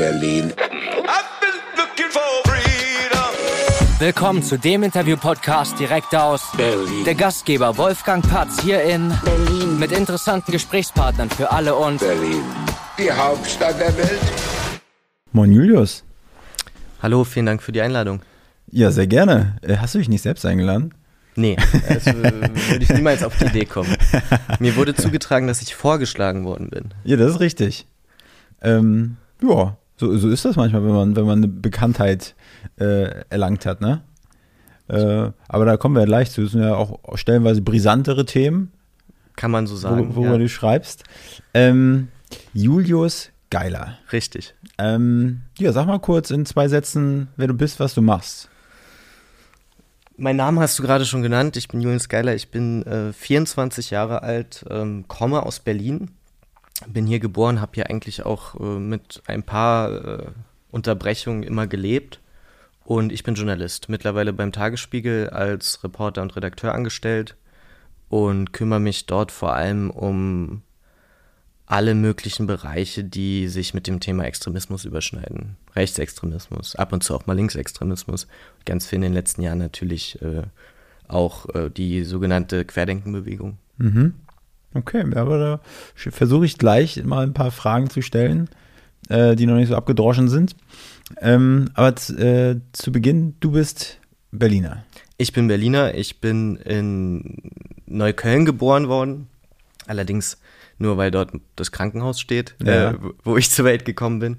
Berlin. Willkommen zu dem Interview-Podcast direkt aus Berlin. Der Gastgeber Wolfgang Patz hier in Berlin. mit interessanten Gesprächspartnern für alle und Berlin. Die Hauptstadt der Welt. Moin Julius. Hallo, vielen Dank für die Einladung. Ja, sehr gerne. Äh, Hast du dich nicht selbst eingeladen? Nee, das äh, würde ich niemals auf die Idee kommen. Mir wurde zugetragen, dass ich vorgeschlagen worden bin. Ja, das ist richtig. Ähm, ja, so, so ist das manchmal, wenn man, wenn man eine Bekanntheit äh, erlangt hat, ne? Äh, aber da kommen wir ja gleich zu. Das sind ja auch stellenweise brisantere Themen, Kann man so sagen. wo, worüber ja. du schreibst. Ähm, Julius Geiler. Richtig. Ähm, ja, sag mal kurz in zwei Sätzen, wer du bist, was du machst. Mein Name hast du gerade schon genannt. Ich bin Julian Skyler. Ich bin äh, 24 Jahre alt, ähm, komme aus Berlin. Bin hier geboren, habe hier eigentlich auch äh, mit ein paar äh, Unterbrechungen immer gelebt. Und ich bin Journalist, mittlerweile beim Tagesspiegel als Reporter und Redakteur angestellt und kümmere mich dort vor allem um alle möglichen Bereiche, die sich mit dem Thema Extremismus überschneiden. Rechtsextremismus, ab und zu auch mal Linksextremismus. Ganz viel in den letzten Jahren natürlich äh, auch äh, die sogenannte Querdenkenbewegung. Mhm. Okay, aber da versuche ich gleich mal ein paar Fragen zu stellen, äh, die noch nicht so abgedroschen sind. Ähm, aber äh, zu Beginn, du bist Berliner. Ich bin Berliner, ich bin in Neukölln geboren worden, allerdings nur weil dort das Krankenhaus steht, Ja. äh, wo ich zur Welt gekommen bin.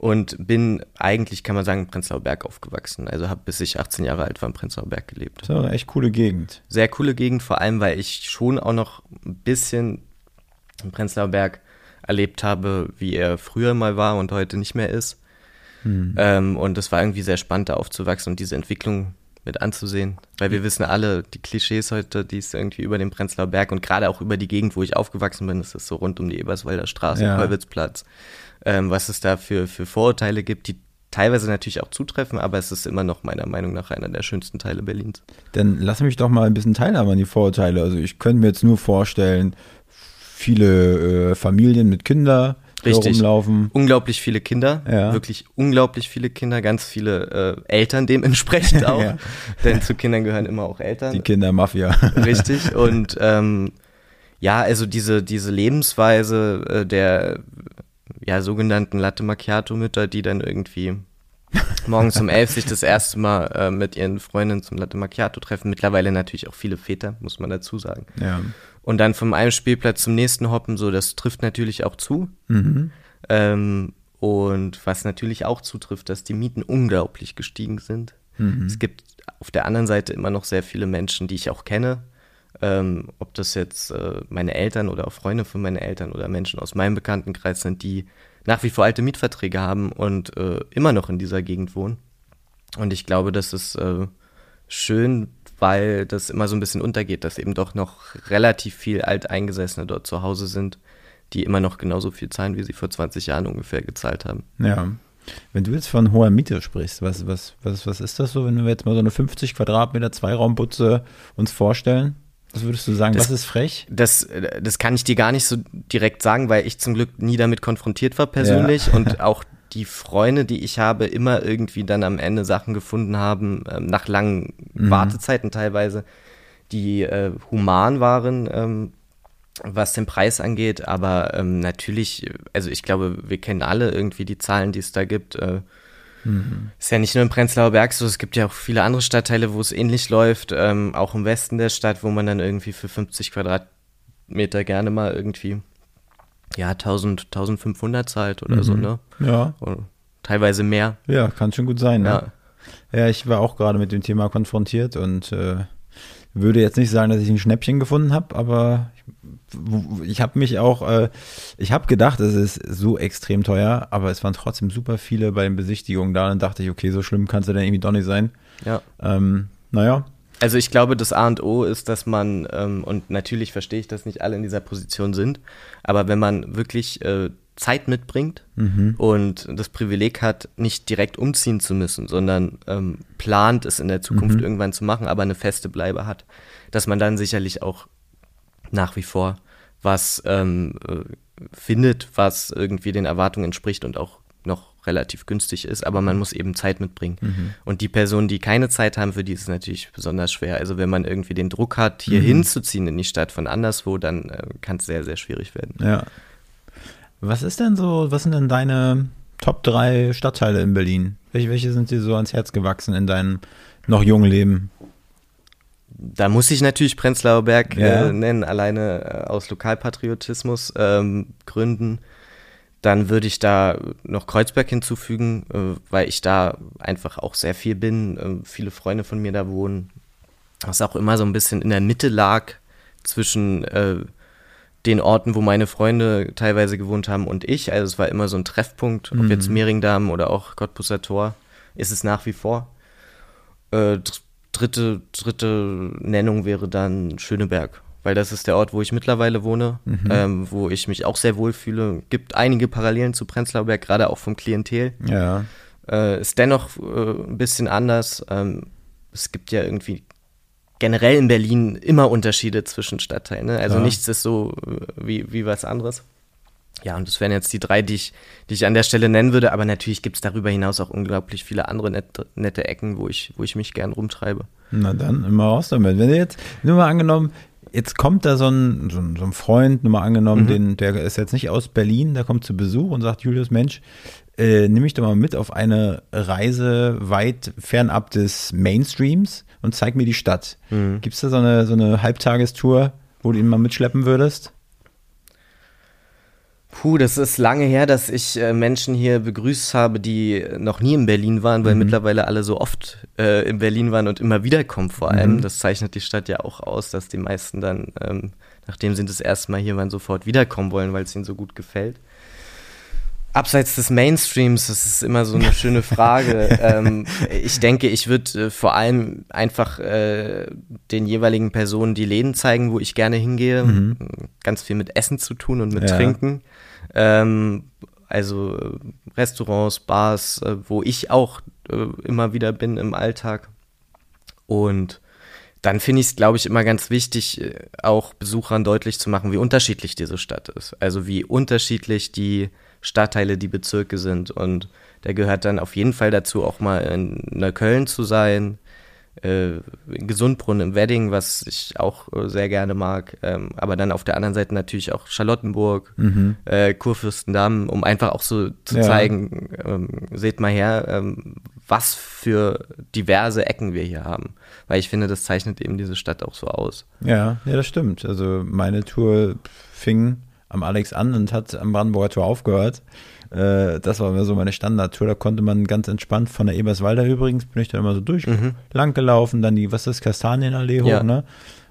Und bin eigentlich, kann man sagen, in Prenzlauer Berg aufgewachsen. Also habe bis ich 18 Jahre alt war in Prenzlauer Berg gelebt. Das ist eine echt coole Gegend. Sehr coole Gegend, vor allem weil ich schon auch noch ein bisschen in Prenzlauer Berg erlebt habe, wie er früher mal war und heute nicht mehr ist. Ähm, und es war irgendwie sehr spannend, da aufzuwachsen und diese Entwicklung mit anzusehen. Weil wir wissen alle, die Klischees heute, die es irgendwie über den Prenzlauer Berg und gerade auch über die Gegend, wo ich aufgewachsen bin, das ist so rund um die Eberswalder Straße, Ja. Kolwitzplatz, ähm, was es da für, für Vorurteile gibt, die teilweise natürlich auch zutreffen, aber es ist immer noch meiner Meinung nach einer der schönsten Teile Berlins. Dann lass mich doch mal ein bisschen teilhaben an die Vorurteile. Also ich könnte mir jetzt nur vorstellen, viele äh, Familien mit Kindern, Richtig. rumlaufen. Unglaublich viele Kinder, Ja. wirklich unglaublich viele Kinder, ganz viele äh, Eltern dementsprechend auch, Ja. denn zu Kindern gehören immer auch Eltern. Die Kindermafia. Richtig. Und ähm, ja, also diese, diese Lebensweise äh, der ja, sogenannten Latte Macchiato-Mütter, die dann irgendwie morgens um elf sich das erste Mal äh, mit ihren Freundinnen zum Latte Macchiato treffen. Mittlerweile natürlich auch viele Väter, muss man dazu sagen. ja. Und dann vom einen Spielplatz zum nächsten hoppen, so, das trifft natürlich auch zu. Mhm. Ähm, und was natürlich auch zutrifft, dass die Mieten unglaublich gestiegen sind. Mhm. Es gibt auf der anderen Seite immer noch sehr viele Menschen, die ich auch kenne. Ähm, ob das jetzt äh, meine Eltern oder auch Freunde von meinen Eltern oder Menschen aus meinem Bekanntenkreis sind, die nach wie vor alte Mietverträge haben und äh, immer noch in dieser Gegend wohnen. Und ich glaube, das ist äh, schön, weil das immer so ein bisschen untergeht, dass eben doch noch relativ viel Alteingesessene dort zu Hause sind, die immer noch genauso viel zahlen, wie sie vor 20 Jahren ungefähr gezahlt haben. Ja. Wenn du jetzt von hoher Miete sprichst, was, was, was, was ist das so, wenn wir jetzt mal so eine 50 Quadratmeter Zweiraumbutze uns vorstellen? Was würdest du sagen? Das- was ist frech? Das, das kann ich dir gar nicht so direkt sagen, weil ich zum Glück nie damit konfrontiert war persönlich und auch die Freunde, die ich habe, immer irgendwie dann am Ende Sachen gefunden haben, ähm, nach langen Wartezeiten teilweise, die äh, human waren, ähm, was den Preis angeht. Aber ähm, natürlich, also ich glaube, wir kennen alle irgendwie die Zahlen, die es da gibt. Äh, Ist ja nicht nur im Prenzlauer Berg so, es gibt ja auch viele andere Stadtteile, wo es ähnlich läuft, ähm, auch im Westen der Stadt, wo man dann irgendwie für 50 Quadratmeter gerne mal irgendwie ja 1000, 1500 zahlt oder so, ne? Ja, Oder teilweise mehr. ja, kann schon gut sein. Ne? Ja. Ja, ich war auch gerade mit dem Thema konfrontiert und äh, würde jetzt nicht sagen, dass ich ein Schnäppchen gefunden habe, aber ich, ich habe mich auch, äh, ich habe gedacht, es ist so extrem teuer, aber es waren trotzdem super viele bei den Besichtigungen da. Dann dachte ich, okay, so schlimm kann es ja dann irgendwie doch nicht sein. ja. Ähm, naja, Also ich glaube, das A und O ist, dass man, ähm, und natürlich verstehe ich, dass nicht alle in dieser Position sind, aber wenn man wirklich äh, Zeit mitbringt und das Privileg hat, nicht direkt umziehen zu müssen, sondern ähm, plant es in der Zukunft irgendwann zu machen, aber eine feste Bleibe hat, dass man dann sicherlich auch nach wie vor was ähm, äh, findet, was irgendwie den Erwartungen entspricht und auch noch relativ günstig ist, aber man muss eben Zeit mitbringen. Mhm. Und die Personen, die keine Zeit haben, für die ist es natürlich besonders schwer. Also wenn man irgendwie den Druck hat, hier mhm. hinzuziehen in die Stadt von anderswo, dann äh, kann es sehr, sehr schwierig werden. Ja. Was ist denn so, was sind denn deine Top 3 Stadtteile in Berlin? Welche, welche sind dir so ans Herz gewachsen in deinem noch jungen Leben? Da muss ich natürlich Prenzlauer Berg ja. äh, nennen, alleine äh, aus Lokalpatriotismus ähm, Gründen. Dann würde ich da noch Kreuzberg hinzufügen, äh, weil ich da einfach auch sehr viel bin. Äh, viele Freunde von mir da wohnen. Was auch immer so ein bisschen in der Mitte lag zwischen äh, den Orten, wo meine Freunde teilweise gewohnt haben und ich. Also es war immer so ein Treffpunkt, ob mhm. jetzt Mehringdamm oder auch Cottbusser Tor, ist es nach wie vor. Äh, dritte, dritte Nennung wäre dann Schöneberg weil das ist der Ort, wo ich mittlerweile wohne, mhm. ähm, wo ich mich auch sehr wohl fühle. Gibt einige Parallelen zu Prenzlauer Berg, gerade auch vom Klientel. Ja. Äh, ist dennoch äh, ein bisschen anders. Ähm, es gibt ja irgendwie generell in Berlin immer Unterschiede zwischen Stadtteilen. Ne? Also ja. nichts ist so äh, wie, wie was anderes. Ja, und das wären jetzt die drei, die ich, die ich an der Stelle nennen würde. Aber natürlich gibt es darüber hinaus auch unglaublich viele andere nette, nette Ecken, wo ich, wo ich mich gern rumtreibe. Na dann, immer raus damit. Wenn du jetzt, nur mal angenommen, jetzt kommt da so ein, so ein, so ein Freund, nur mal angenommen, mhm. den, der ist jetzt nicht aus Berlin, der kommt zu Besuch und sagt, Julius, Mensch, äh, nimm mich doch mal mit auf eine Reise weit fernab des Mainstreams und zeig mir die Stadt. Mhm. Gibt es da so eine, so eine Halbtagestour, wo du ihn mal mitschleppen würdest? Puh, das ist lange her, dass ich äh, Menschen hier begrüßt habe, die noch nie in Berlin waren, weil mhm. mittlerweile alle so oft äh, in Berlin waren und immer wieder kommen vor allem. Mhm. Das zeichnet die Stadt ja auch aus, dass die meisten dann, ähm, nachdem sie das erste Mal hier waren, sofort wiederkommen wollen, weil es ihnen so gut gefällt. Abseits des Mainstreams, das ist immer so eine schöne Frage. ähm, ich denke, ich würde äh, vor allem einfach äh, den jeweiligen Personen die Läden zeigen, wo ich gerne hingehe. Mhm. Ganz viel mit Essen zu tun und mit ja. Trinken. Ähm, also äh, Restaurants, Bars, äh, wo ich auch äh, immer wieder bin im Alltag. Und dann finde ich es, glaube ich, immer ganz wichtig, auch Besuchern deutlich zu machen, wie unterschiedlich diese Stadt ist. Also wie unterschiedlich die Stadtteile, die Bezirke sind. Und da gehört dann auf jeden Fall dazu, auch mal in Neukölln zu sein, äh, Gesundbrunnen im Wedding, was ich auch äh, sehr gerne mag. Ähm, aber dann auf der anderen Seite natürlich auch Charlottenburg, mhm. äh, Kurfürstendamm, um einfach auch so zu ja. zeigen, ähm, seht mal her, ähm, was für diverse Ecken wir hier haben. Weil ich finde, das zeichnet eben diese Stadt auch so aus. Ja, ja, das stimmt. Also meine Tour fing am Alex an und hat am Brandenburger Tor aufgehört. Äh, das war immer so meine Standardtour. Da konnte man ganz entspannt von der Eberswalder übrigens, bin ich dann immer so durch, mhm. lang gelaufen, dann die, was ist, Kastanienallee hoch, ja. ne?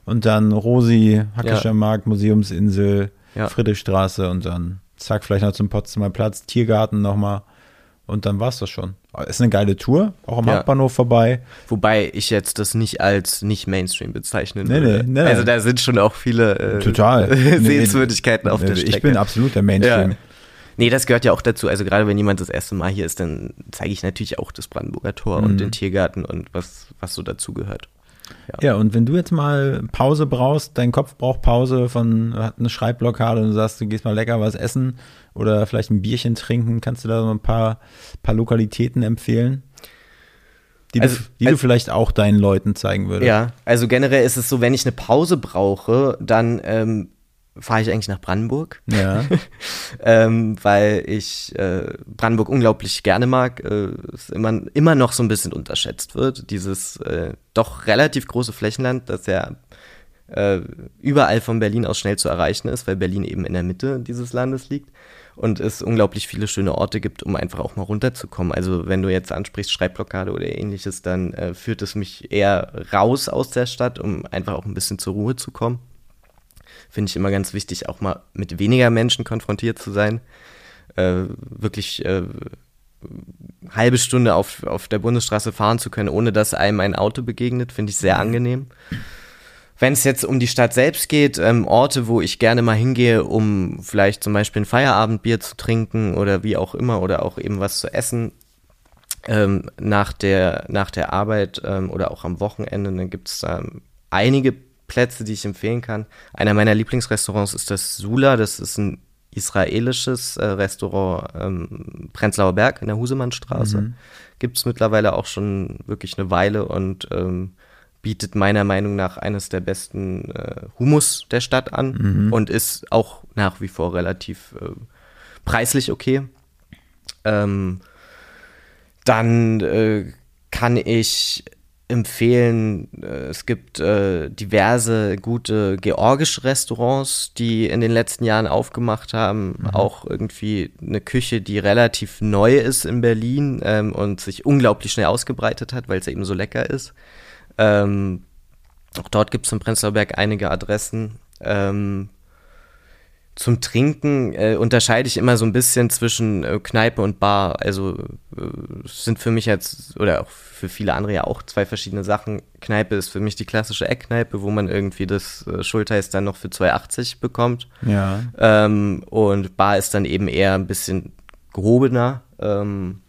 Und dann Rosi, Hackischer ja. Markt, Museumsinsel, ja. Friedrichstraße und dann zack, vielleicht noch zum Potsdamer Platz, Tiergarten nochmal. Und dann war es das schon. Ist eine geile Tour, auch am ja. Hauptbahnhof vorbei. Wobei ich jetzt das nicht als nicht Mainstream bezeichnen nee, würde. Nee, nee. Also da sind schon auch viele äh, Total. Sehenswürdigkeiten auf der Strecke. Ich bin absolut der Mainstream. Ja. Nee, das gehört ja auch dazu. Also gerade wenn jemand das erste Mal hier ist, dann zeige ich natürlich auch das Brandenburger Tor mhm. und den Tiergarten und was, was so dazu gehört. Ja. ja. und wenn du jetzt mal Pause brauchst, dein Kopf braucht Pause von, hat eine Schreibblockade und du sagst, du gehst mal lecker was essen oder vielleicht ein Bierchen trinken, kannst du da so ein paar, paar Lokalitäten empfehlen? Die, also, du, die also, du vielleicht auch deinen Leuten zeigen würdest. Ja, also generell ist es so, wenn ich eine Pause brauche, dann ähm, fahre ich eigentlich nach Brandenburg. Ja. ähm, weil ich äh, Brandenburg unglaublich gerne mag. Äh, es immer, immer noch so ein bisschen unterschätzt wird. Dieses äh, doch relativ große Flächenland, das ja äh, überall von Berlin aus schnell zu erreichen ist, weil Berlin eben in der Mitte dieses Landes liegt und es unglaublich viele schöne Orte gibt, um einfach auch mal runterzukommen. Also wenn du jetzt ansprichst Schreibblockade oder ähnliches, dann äh, führt es mich eher raus aus der Stadt, um einfach auch ein bisschen zur Ruhe zu kommen finde ich immer ganz wichtig, auch mal mit weniger Menschen konfrontiert zu sein. Äh, wirklich äh, halbe Stunde auf, auf der Bundesstraße fahren zu können, ohne dass einem ein Auto begegnet, finde ich sehr angenehm. Wenn es jetzt um die Stadt selbst geht, ähm, Orte, wo ich gerne mal hingehe, um vielleicht zum Beispiel ein Feierabendbier zu trinken oder wie auch immer oder auch eben was zu essen ähm, nach, der, nach der Arbeit ähm, oder auch am Wochenende, dann gibt es einige Plätze, die ich empfehlen kann. Einer meiner Lieblingsrestaurants ist das Sula. Das ist ein israelisches äh, Restaurant ähm, Prenzlauer Berg in der Husemannstraße. Mhm. Gibt es mittlerweile auch schon wirklich eine Weile und ähm, bietet meiner Meinung nach eines der besten äh, Hummus der Stadt an Mhm. und ist auch nach wie vor relativ äh, preislich okay. Ähm, dann äh, kann ich empfehlen, äh, es gibt äh, diverse gute georgische Restaurants, die in den letzten Jahren aufgemacht haben. Auch irgendwie eine Küche, die relativ neu ist in Berlin ähm, und sich unglaublich schnell ausgebreitet hat, weil es eben so lecker ist. Ähm, auch dort gibt es im Prenzlauer Berg einige Adressen. Ähm, zum Trinken äh, unterscheide ich immer so ein bisschen zwischen äh, Kneipe und Bar. Also äh, sind für mich jetzt, oder auch für viele andere ja auch zwei verschiedene Sachen. Kneipe ist für mich die klassische Eckkneipe, wo man irgendwie das äh, Schulteis dann noch für 2,80 bekommt. Ja. Ähm, und Bar ist dann eben eher ein bisschen gehobener. Ähm,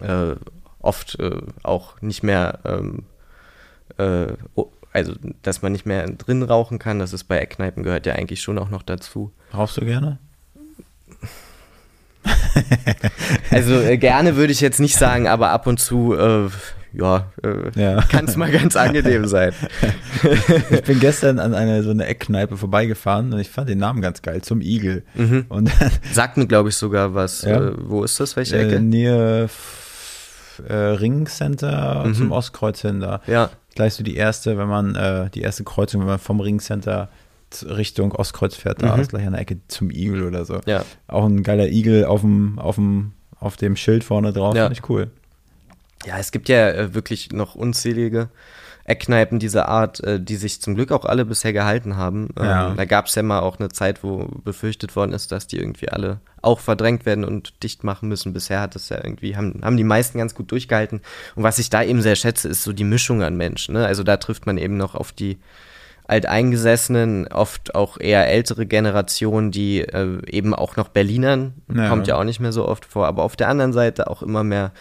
äh, oft äh, auch nicht mehr, ähm, äh, also dass man nicht mehr drin rauchen kann. Das ist bei Eckkneipen gehört ja eigentlich schon auch noch dazu. Rauchst du gerne? Also äh, gerne würde ich jetzt nicht sagen, aber ab und zu, äh, ja, äh, Ja. kann es mal ganz angenehm sein. Ich bin gestern an eine so eine Eckkneipe vorbeigefahren und ich fand den Namen ganz geil, zum Igel. Und dann Sagt mir, glaube ich, sogar was. Ja. Äh, wo ist das? Welche äh, Ecke? Nähe äh, Ringcenter Mhm. zum Ostkreuz hin da. Ja, Gleich so die erste, wenn man, äh, die erste Kreuzung, wenn man vom Ringcenter Richtung Ostkreuz fährt, da Mhm. ist gleich an der Ecke zum Igel oder so. ja. Auch ein geiler Igel auf dem, auf dem, auf dem Schild vorne drauf, Ja. finde ich cool. Ja, es gibt ja äh, wirklich noch unzählige Eckkneipen dieser Art, äh, die sich zum Glück auch alle bisher gehalten haben. Ähm, Ja. Da gab es ja mal auch eine Zeit, wo befürchtet worden ist, dass die irgendwie alle auch verdrängt werden und dicht machen müssen. Bisher hat es ja irgendwie, haben, haben die meisten ganz gut durchgehalten. Und was ich da eben sehr schätze, ist so die Mischung an Menschen. Ne? Also da trifft man eben noch auf die Alteingesessenen, oft auch eher ältere Generationen, die äh, eben auch noch Berlinern, Ja. kommt ja auch nicht mehr so oft vor, aber auf der anderen Seite auch immer mehr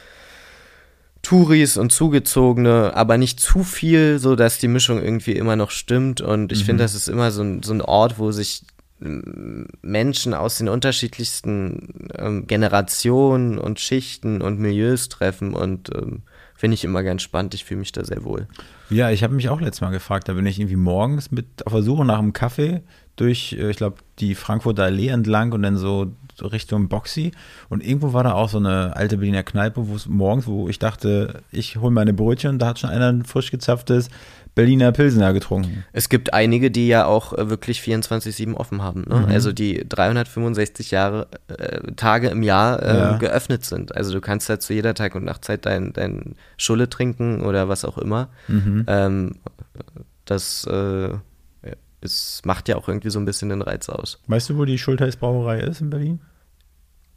Touris und Zugezogene, aber nicht zu viel, so dass die Mischung irgendwie immer noch stimmt. Und ich finde, das ist immer so ein, so ein Ort, wo sich ähm, Menschen aus den unterschiedlichsten ähm, Generationen und Schichten und Milieus treffen und ähm, finde ich immer ganz spannend. Ich fühle mich da sehr wohl. Ja, ich habe mich auch letztes Mal gefragt, da bin ich irgendwie morgens mit auf der Suche nach einem Kaffee durch, äh, ich glaube, die Frankfurter Allee entlang und dann so Richtung Boxy. Und irgendwo war da auch so eine alte Berliner Kneipe, wo es morgens, wo ich dachte, ich hole meine Brötchen da hat schon einer ein frisch gezapftes Berliner Pilsener getrunken. Es gibt einige, die ja auch äh, wirklich 24-7 offen haben. Ne? Also die 365 Jahre, äh, Tage im Jahr äh, Ja. geöffnet sind. Also du kannst da zu jeder Tag- und Nachtzeit dein, dein Schulle trinken oder was auch immer. Ähm, das äh, es macht ja auch irgendwie so ein bisschen den Reiz aus. Weißt du, wo die Schultheiß Brauerei ist in Berlin?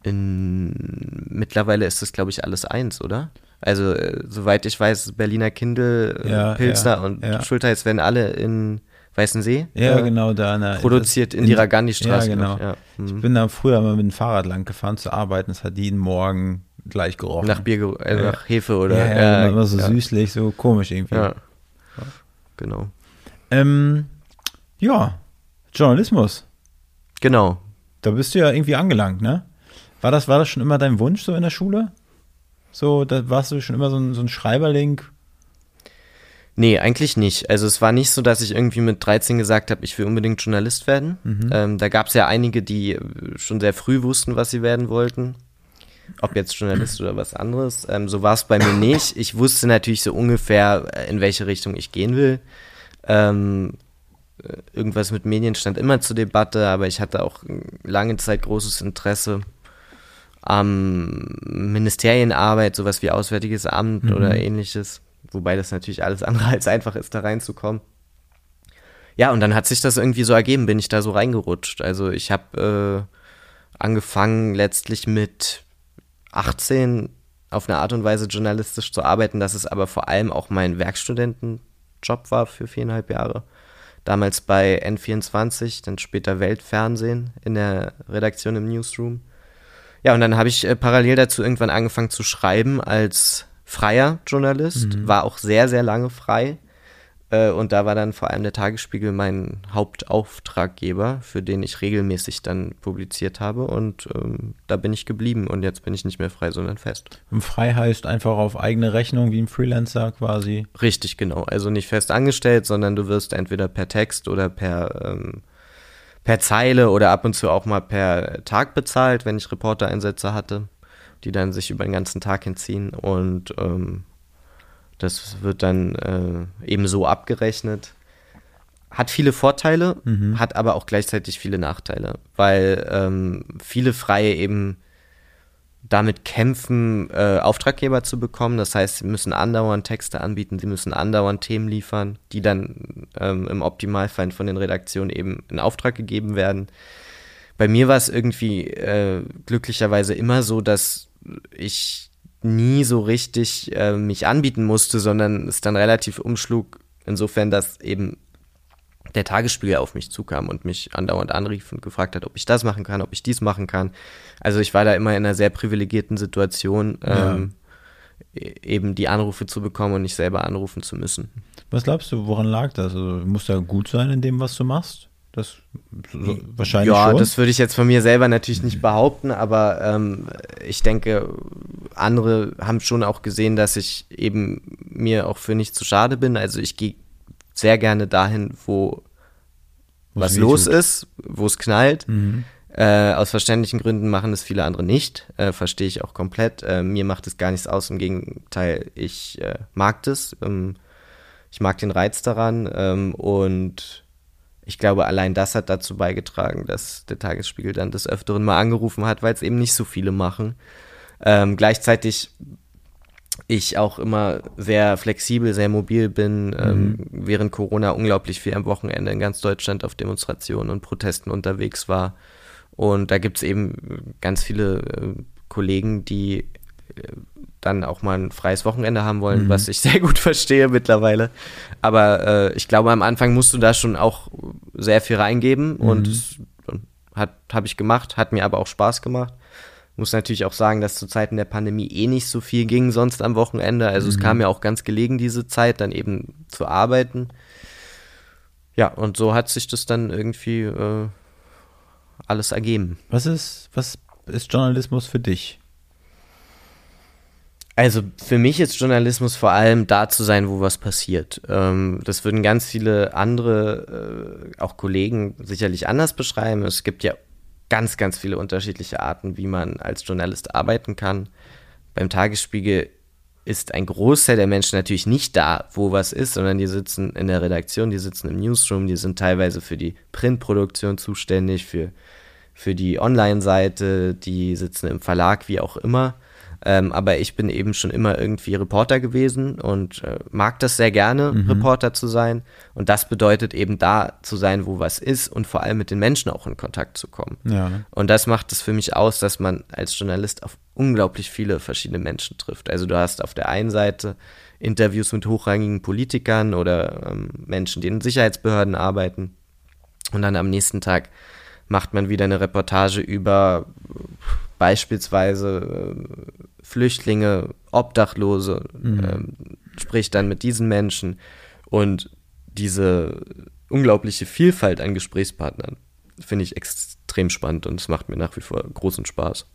In, mittlerweile ist das, glaube ich, alles eins, oder? Also, äh, soweit ich weiß, Berliner Kindel, äh, Ja, Pilsner ja, und ja. Schulteis werden alle in Weißensee Ja, äh, genau, da der, produziert in, die Ragandi-Straße. Ja, genau. glaub ich, Mhm. bin da früher mal mit dem Fahrrad lang gefahren zu arbeiten, es hat jeden Morgen gleich gerochen. Nach Bier, äh, nach Hefe oder ja, ja, ja, immer so süßlich, so komisch irgendwie. Ja. Genau. Ähm, ja, Journalismus. Genau. Da bist du ja irgendwie angelangt, ne? War das, war das schon immer dein Wunsch so in der Schule? So, da warst du schon immer so ein, so ein Schreiberling? Nee, eigentlich nicht. Also es war nicht so, dass ich irgendwie mit 13 gesagt habe, ich will unbedingt Journalist werden. Ähm, da gab es ja einige, die schon sehr früh wussten, was sie werden wollten. Ob jetzt Journalist oder was anderes. Ähm, so war es bei mir nicht. Ich wusste natürlich so ungefähr, äh, in welche Richtung ich gehen will. Ähm, äh, irgendwas mit Medien stand immer zur Debatte, aber ich hatte auch äh, lange Zeit großes Interesse am Ministerienarbeit, sowas wie Auswärtiges Amt oder ähnliches. Wobei das natürlich alles andere als einfach ist, da reinzukommen. Ja, und dann hat sich das irgendwie so ergeben, bin ich da so reingerutscht. Also ich habe äh, angefangen letztlich mit 18 auf eine Art und Weise journalistisch zu arbeiten, dass es aber vor allem auch mein Werkstudentenjob war für viereinhalb Jahre. Damals bei N24, dann später Weltfernsehen in der Redaktion im Newsroom. Ja, und dann habe ich äh, parallel dazu irgendwann angefangen zu schreiben als freier Journalist, war auch sehr, sehr lange frei. Äh, und da war dann vor allem der Tagesspiegel mein Hauptauftraggeber, für den ich regelmäßig dann publiziert habe. Und ähm, da bin ich geblieben und jetzt bin ich nicht mehr frei, sondern fest. Und frei heißt einfach auf eigene Rechnung wie ein Freelancer quasi. Richtig, genau. Also nicht fest angestellt, sondern du wirst entweder per Text oder per, ähm, per Zeile oder ab und zu auch mal per Tag bezahlt, wenn ich Reportereinsätze hatte, die dann sich über den ganzen Tag hinziehen. Und ähm, das wird dann äh, eben so abgerechnet. Hat viele Vorteile, mhm. hat aber auch gleichzeitig viele Nachteile, weil ähm, viele Freie eben damit kämpfen, äh, Auftraggeber zu bekommen. Das heißt, sie müssen andauernd Texte anbieten, sie müssen andauernd Themen liefern, die dann ähm, im Optimalfall von den Redaktionen eben in Auftrag gegeben werden. Bei mir war es irgendwie äh, glücklicherweise immer so, dass ich nie so richtig äh, mich anbieten musste, sondern es dann relativ umschlug, insofern, dass eben der Tagesspiegel auf mich zukam und mich andauernd anrief und gefragt hat, ob ich das machen kann, ob ich dies machen kann. Also ich war da immer in einer sehr privilegierten Situation, ähm, ja. E-, eben die Anrufe zu bekommen und nicht selber anrufen zu müssen. Was glaubst du, woran lag das? Also, muss da gut sein in dem, was du machst? Das so, wahrscheinlich ja, schon. das würde ich jetzt von mir selber natürlich nicht behaupten, aber ähm, ich denke, andere haben schon auch gesehen, dass ich eben mir auch für nicht zu schade bin. Also ich gehe sehr gerne dahin, wo was, was los ist, wo es knallt. Mhm. Äh, aus verständlichen Gründen machen es viele andere nicht. Äh, Verstehe ich auch komplett. Äh, mir macht es gar nichts aus. Im Gegenteil, ich äh, mag das. Ähm, ich mag den Reiz daran ähm, und ich glaube, allein das hat dazu beigetragen, dass der Tagesspiegel dann des Öfteren mal angerufen hat, weil es eben nicht so viele machen. Ähm, gleichzeitig ich auch immer sehr flexibel, sehr mobil bin, ähm, mhm. ähm, während Corona unglaublich viel am Wochenende in ganz Deutschland auf Demonstrationen und Protesten unterwegs war. Und da gibt es eben ganz viele äh, Kollegen, die äh, dann auch mal ein freies Wochenende haben wollen, mhm. was ich sehr gut verstehe mittlerweile. Aber äh, ich glaube, am Anfang musst du da schon auch sehr viel reingeben mhm. und hat habe ich gemacht, hat mir aber auch Spaß gemacht. Muss natürlich auch sagen, dass zu Zeiten der Pandemie eh nicht so viel ging sonst am Wochenende. Also mhm. es kam ja auch ganz gelegen diese Zeit, dann eben zu arbeiten. Ja, und so hat sich das dann irgendwie äh, alles ergeben. Was ist, was ist Journalismus für dich? Also für mich ist Journalismus vor allem da zu sein, wo was passiert. Ähm, das würden ganz viele andere, äh, auch Kollegen, sicherlich anders beschreiben. Es gibt ja ganz, ganz viele unterschiedliche Arten, wie man als Journalist arbeiten kann. Beim Tagesspiegel ist ein Großteil der Menschen natürlich nicht da, wo was ist, sondern die sitzen in der Redaktion, die sitzen im Newsroom, die sind teilweise für die Printproduktion zuständig, für, für die Online-Seite, die sitzen im Verlag, wie auch immer. Ähm, aber ich bin eben schon immer irgendwie Reporter gewesen und äh, mag das sehr gerne, mhm. Reporter zu sein. Und das bedeutet eben da zu sein, wo was ist und vor allem mit den Menschen auch in Kontakt zu kommen. Ja. Und das macht es für mich aus, dass man als Journalist auf unglaublich viele verschiedene Menschen trifft. Also du hast auf der einen Seite Interviews mit hochrangigen Politikern oder ähm, Menschen, die in Sicherheitsbehörden arbeiten. Und dann am nächsten Tag macht man wieder eine Reportage über beispielsweise äh, Flüchtlinge, Obdachlose, mhm. ähm, spricht dann mit diesen Menschen und diese unglaubliche Vielfalt an Gesprächspartnern finde ich extrem spannend und es macht mir nach wie vor großen Spaß.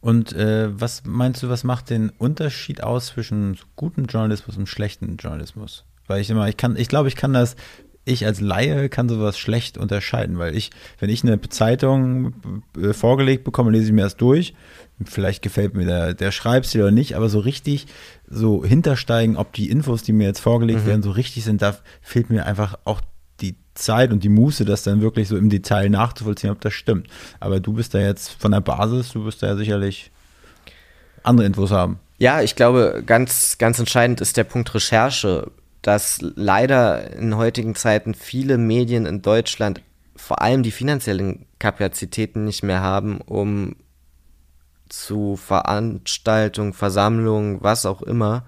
Und äh, was meinst du, was macht den Unterschied aus zwischen gutem Journalismus und schlechtem Journalismus? Weil ich immer, ich kann, ich glaube, ich kann das ich als Laie kann sowas schlecht unterscheiden, weil ich, wenn ich eine Zeitung äh, vorgelegt bekomme, lese ich mir das durch. Vielleicht gefällt mir der, der Schreibstil oder nicht, aber so richtig so hintersteigen, ob die Infos, die mir jetzt vorgelegt mhm. werden, so richtig sind, da fehlt mir einfach auch die Zeit und die Muße, das dann wirklich so im Detail nachzuvollziehen, ob das stimmt. Aber du bist da jetzt von der Basis, du wirst da ja sicherlich andere Infos haben. Ja, ich glaube, ganz, ganz entscheidend ist der Punkt Recherche dass leider in heutigen Zeiten viele Medien in Deutschland vor allem die finanziellen Kapazitäten nicht mehr haben, um zu Veranstaltungen, Versammlungen, was auch immer,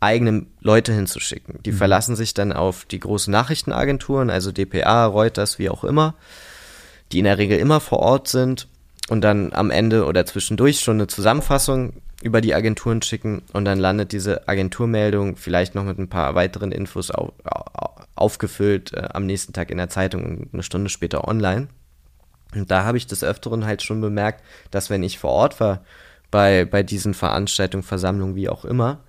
eigene Leute hinzuschicken. Die mhm. verlassen sich dann auf die großen Nachrichtenagenturen, also DPA, Reuters, wie auch immer, die in der Regel immer vor Ort sind und dann am Ende oder zwischendurch schon eine Zusammenfassung über die Agenturen schicken und dann landet diese Agenturmeldung vielleicht noch mit ein paar weiteren Infos auf, aufgefüllt äh, am nächsten Tag in der Zeitung und eine Stunde später online. Und da habe ich des Öfteren halt schon bemerkt, dass wenn ich vor Ort war, bei, bei diesen Veranstaltungen, Versammlungen, wie auch immer,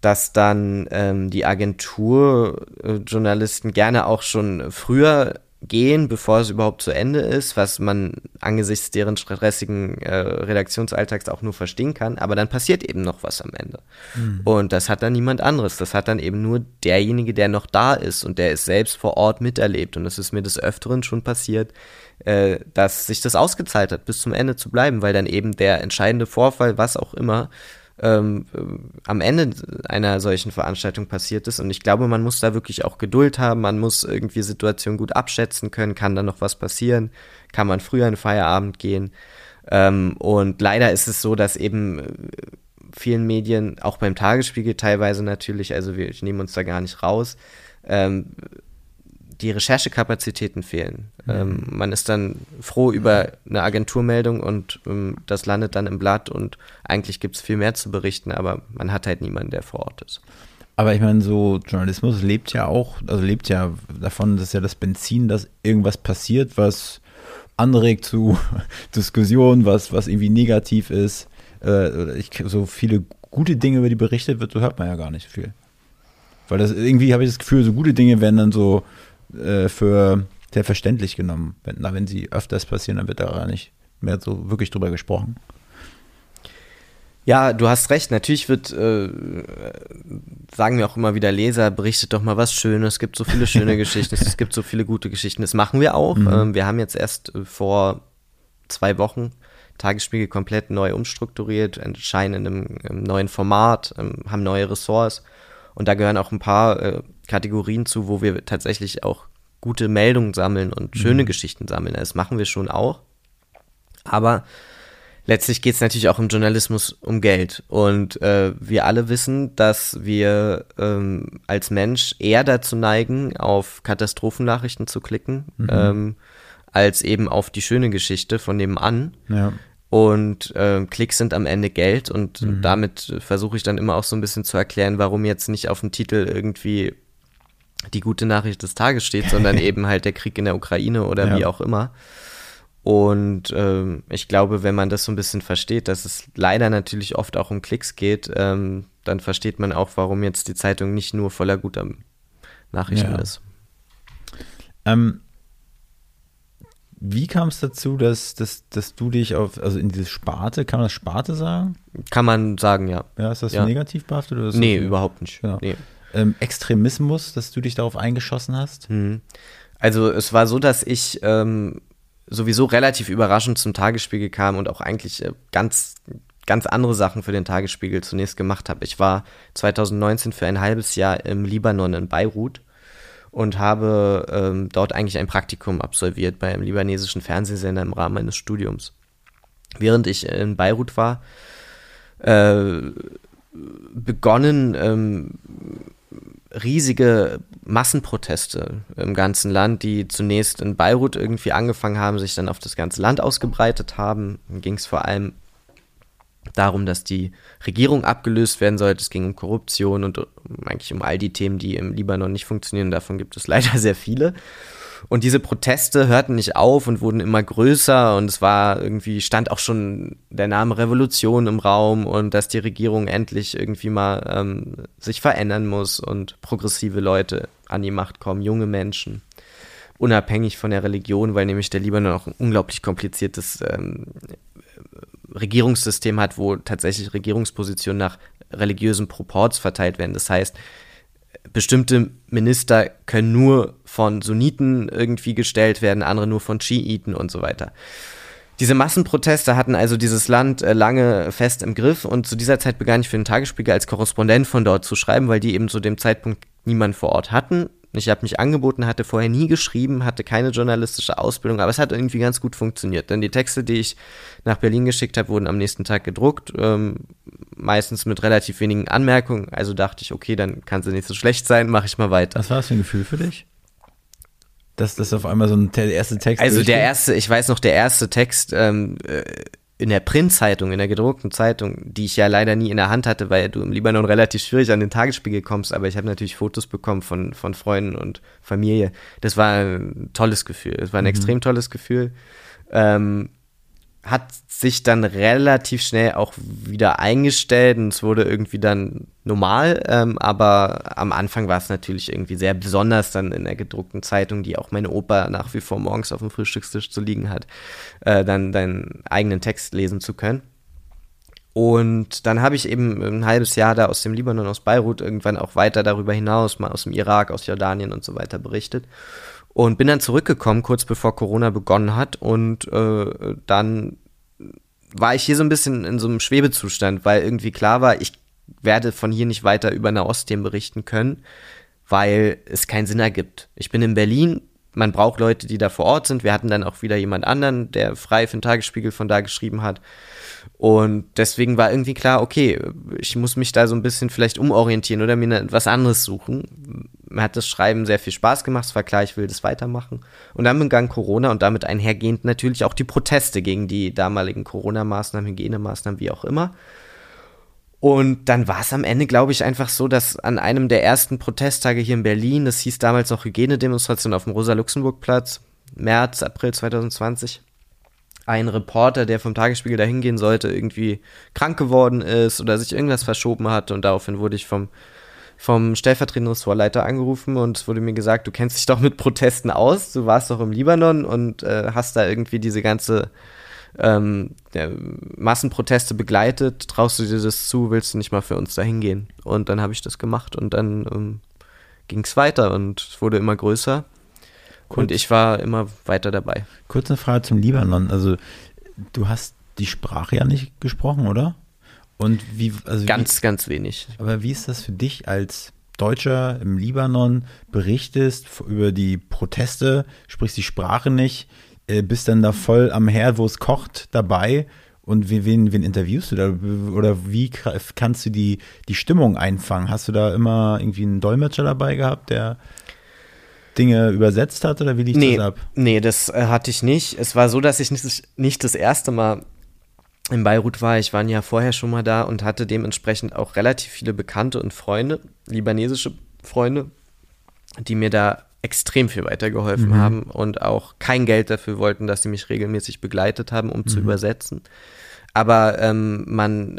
dass dann ähm, die Agenturjournalisten gerne auch schon früher gehen, bevor es überhaupt zu Ende ist, was man angesichts deren stressigen äh, Redaktionsalltags auch nur verstehen kann. Aber dann passiert eben noch was am Ende. Mhm. Und das hat dann niemand anderes. Das hat dann eben nur derjenige, der noch da ist und der es selbst vor Ort miterlebt. Und das ist mir des Öfteren schon passiert, äh, dass sich das ausgezahlt hat, bis zum Ende zu bleiben, weil dann eben der entscheidende Vorfall, was auch immer, ähm, äh, am Ende einer solchen Veranstaltung passiert ist. Und ich glaube, man muss da wirklich auch Geduld haben, man muss irgendwie Situationen gut abschätzen können, kann da noch was passieren, kann man früher in Feierabend gehen. Ähm, und leider ist es so, dass eben äh, vielen Medien, auch beim Tagesspiegel teilweise natürlich, also wir nehmen uns da gar nicht raus, ähm, die Recherchekapazitäten fehlen. Ähm, man ist dann froh über eine Agenturmeldung und ähm, das landet dann im Blatt und eigentlich gibt es viel mehr zu berichten, aber man hat halt niemanden, der vor Ort ist. Aber ich meine, so Journalismus lebt ja auch, also lebt ja davon, dass ja das Benzin, dass irgendwas passiert, was anregt zu Diskussionen, was, was irgendwie negativ ist. Äh, ich, so viele gute Dinge, über die berichtet wird, so hört man ja gar nicht viel. Weil das irgendwie habe ich das Gefühl, so gute Dinge werden dann so äh, für selbstverständlich genommen. Wenn, na, wenn sie öfters passieren, dann wird da nicht mehr so wirklich drüber gesprochen. Ja, du hast recht. Natürlich wird, äh, sagen wir auch immer wieder Leser, berichtet doch mal was Schönes. Es gibt so viele schöne Geschichten, es gibt so viele gute Geschichten. Das machen wir auch. Mhm. Ähm, wir haben jetzt erst äh, vor zwei Wochen Tagesspiegel komplett neu umstrukturiert, entscheiden in einem, einem neuen Format, ähm, haben neue Ressorts. Und da gehören auch ein paar äh, Kategorien zu, wo wir tatsächlich auch gute Meldungen sammeln und schöne mhm. Geschichten sammeln. Das machen wir schon auch. Aber letztlich geht es natürlich auch im Journalismus um Geld. Und äh, wir alle wissen, dass wir ähm, als Mensch eher dazu neigen, auf Katastrophennachrichten zu klicken, mhm. ähm, als eben auf die schöne Geschichte von nebenan. Ja. Und äh, Klicks sind am Ende Geld und mhm. damit versuche ich dann immer auch so ein bisschen zu erklären, warum jetzt nicht auf dem Titel irgendwie die gute Nachricht des Tages steht, sondern eben halt der Krieg in der Ukraine oder ja. wie auch immer. Und ähm, ich glaube, wenn man das so ein bisschen versteht, dass es leider natürlich oft auch um Klicks geht, ähm, dann versteht man auch, warum jetzt die Zeitung nicht nur voller guter Nachrichten ja. ist. Ähm, wie kam es dazu, dass, dass, dass du dich auf, also in diese Sparte, kann man das Sparte sagen? Kann man sagen, ja. Ja, ist das ja. negativ behaftet? Oder nee, überhaupt nicht. Genau. Nee. Ähm, Extremismus, dass du dich darauf eingeschossen hast? Mhm. Also es war so, dass ich ähm, sowieso relativ überraschend zum Tagesspiegel kam und auch eigentlich äh, ganz, ganz andere Sachen für den Tagesspiegel zunächst gemacht habe. Ich war 2019 für ein halbes Jahr im Libanon in Beirut und habe ähm, dort eigentlich ein Praktikum absolviert bei einem libanesischen Fernsehsender im Rahmen meines Studiums. Während ich in Beirut war, äh, begonnen ähm, riesige Massenproteste im ganzen Land, die zunächst in Beirut irgendwie angefangen haben, sich dann auf das ganze Land ausgebreitet haben. Ging es vor allem darum, dass die Regierung abgelöst werden sollte. Es ging um Korruption und eigentlich um all die Themen, die im Libanon nicht funktionieren. Davon gibt es leider sehr viele. Und diese Proteste hörten nicht auf und wurden immer größer und es war irgendwie, stand auch schon der Name Revolution im Raum und dass die Regierung endlich irgendwie mal ähm, sich verändern muss und progressive Leute an die Macht kommen, junge Menschen, unabhängig von der Religion, weil nämlich der Libanon auch ein unglaublich kompliziertes ähm, Regierungssystem hat, wo tatsächlich Regierungspositionen nach religiösen Proports verteilt werden. Das heißt, bestimmte Minister können nur von Sunniten irgendwie gestellt werden, andere nur von Schiiten und so weiter. Diese Massenproteste hatten also dieses Land äh, lange fest im Griff und zu dieser Zeit begann ich für den Tagesspiegel als Korrespondent von dort zu schreiben, weil die eben zu dem Zeitpunkt niemand vor Ort hatten ich habe mich angeboten, hatte vorher nie geschrieben, hatte keine journalistische Ausbildung, aber es hat irgendwie ganz gut funktioniert. Denn die Texte, die ich nach Berlin geschickt habe, wurden am nächsten Tag gedruckt, ähm, meistens mit relativ wenigen Anmerkungen. Also dachte ich, okay, dann kann sie nicht so schlecht sein, mache ich mal weiter. Was war das für ein Gefühl für dich? Dass das auf einmal so ein der erste Text Also der erste, ich weiß noch, der erste Text, ähm, äh, in der Printzeitung, in der gedruckten Zeitung, die ich ja leider nie in der Hand hatte, weil du im Libanon relativ schwierig an den Tagesspiegel kommst, aber ich habe natürlich Fotos bekommen von, von Freunden und Familie. Das war ein tolles Gefühl. Es war ein mhm. extrem tolles Gefühl. Ähm, hat sich dann relativ schnell auch wieder eingestellt und es wurde irgendwie dann normal, ähm, aber am Anfang war es natürlich irgendwie sehr besonders dann in der gedruckten Zeitung, die auch meine Opa nach wie vor morgens auf dem Frühstückstisch zu liegen hat, äh, dann deinen eigenen Text lesen zu können. Und dann habe ich eben ein halbes Jahr da aus dem Libanon, aus Beirut, irgendwann auch weiter darüber hinaus, mal aus dem Irak, aus Jordanien und so weiter berichtet. Und bin dann zurückgekommen, kurz bevor Corona begonnen hat. Und äh, dann war ich hier so ein bisschen in so einem Schwebezustand, weil irgendwie klar war, ich werde von hier nicht weiter über Nahostthemen berichten können, weil es keinen Sinn ergibt. Ich bin in Berlin, man braucht Leute, die da vor Ort sind. Wir hatten dann auch wieder jemand anderen, der frei für den Tagesspiegel von da geschrieben hat. Und deswegen war irgendwie klar, okay, ich muss mich da so ein bisschen vielleicht umorientieren oder mir etwas anderes suchen. Mir hat das Schreiben sehr viel Spaß gemacht, es war klar, ich will das weitermachen. Und dann begann Corona und damit einhergehend natürlich auch die Proteste gegen die damaligen Corona-Maßnahmen, Hygienemaßnahmen, wie auch immer. Und dann war es am Ende, glaube ich, einfach so, dass an einem der ersten Protesttage hier in Berlin, das hieß damals noch Hygienedemonstration auf dem Rosa-Luxemburg-Platz, März, April 2020, ein Reporter, der vom Tagesspiegel dahin gehen sollte, irgendwie krank geworden ist oder sich irgendwas verschoben hat und daraufhin wurde ich vom vom stellvertretenden Ressortleiter angerufen und es wurde mir gesagt, du kennst dich doch mit Protesten aus, du warst doch im Libanon und äh, hast da irgendwie diese ganze ähm, Massenproteste begleitet, traust du dir das zu, willst du nicht mal für uns dahin gehen? Und dann habe ich das gemacht und dann ähm, ging es weiter und es wurde immer größer Kurz, und ich war immer weiter dabei. Kurze Frage zum Libanon. Also du hast die Sprache ja nicht gesprochen, oder? Und wie, also ganz, wie, ganz wenig. Aber wie ist das für dich als Deutscher im Libanon, berichtest über die Proteste, sprichst die Sprache nicht, äh, bist dann da voll am Herd, wo es kocht, dabei und wen, wen interviewst du da? Oder wie kannst du die, die Stimmung einfangen? Hast du da immer irgendwie einen Dolmetscher dabei gehabt, der Dinge übersetzt hat oder wie lief nee, das ab? Nee, das äh, hatte ich nicht. Es war so, dass ich nicht, nicht das erste Mal in Beirut war. Ich war Jahr vorher schon mal da und hatte dementsprechend auch relativ viele Bekannte und Freunde, libanesische Freunde, die mir da extrem viel weitergeholfen mhm. haben und auch kein Geld dafür wollten, dass sie mich regelmäßig begleitet haben, um mhm. zu übersetzen. Aber ähm, man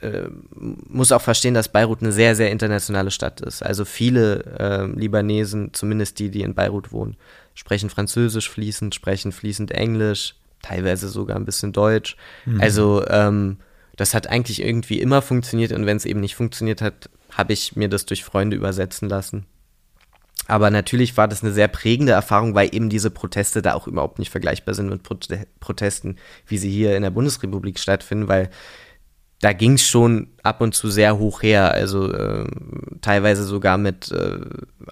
äh, muss auch verstehen, dass Beirut eine sehr, sehr internationale Stadt ist. Also viele äh, Libanesen, zumindest die, die in Beirut wohnen, sprechen Französisch fließend, sprechen fließend Englisch, teilweise sogar ein bisschen Deutsch. Mhm. Also ähm, das hat eigentlich irgendwie immer funktioniert und wenn es eben nicht funktioniert hat, habe ich mir das durch Freunde übersetzen lassen. Aber natürlich war das eine sehr prägende Erfahrung, weil eben diese Proteste da auch überhaupt nicht vergleichbar sind mit Protesten, wie sie hier in der Bundesrepublik stattfinden, weil da ging es schon ab und zu sehr hoch her, also äh, teilweise sogar mit äh,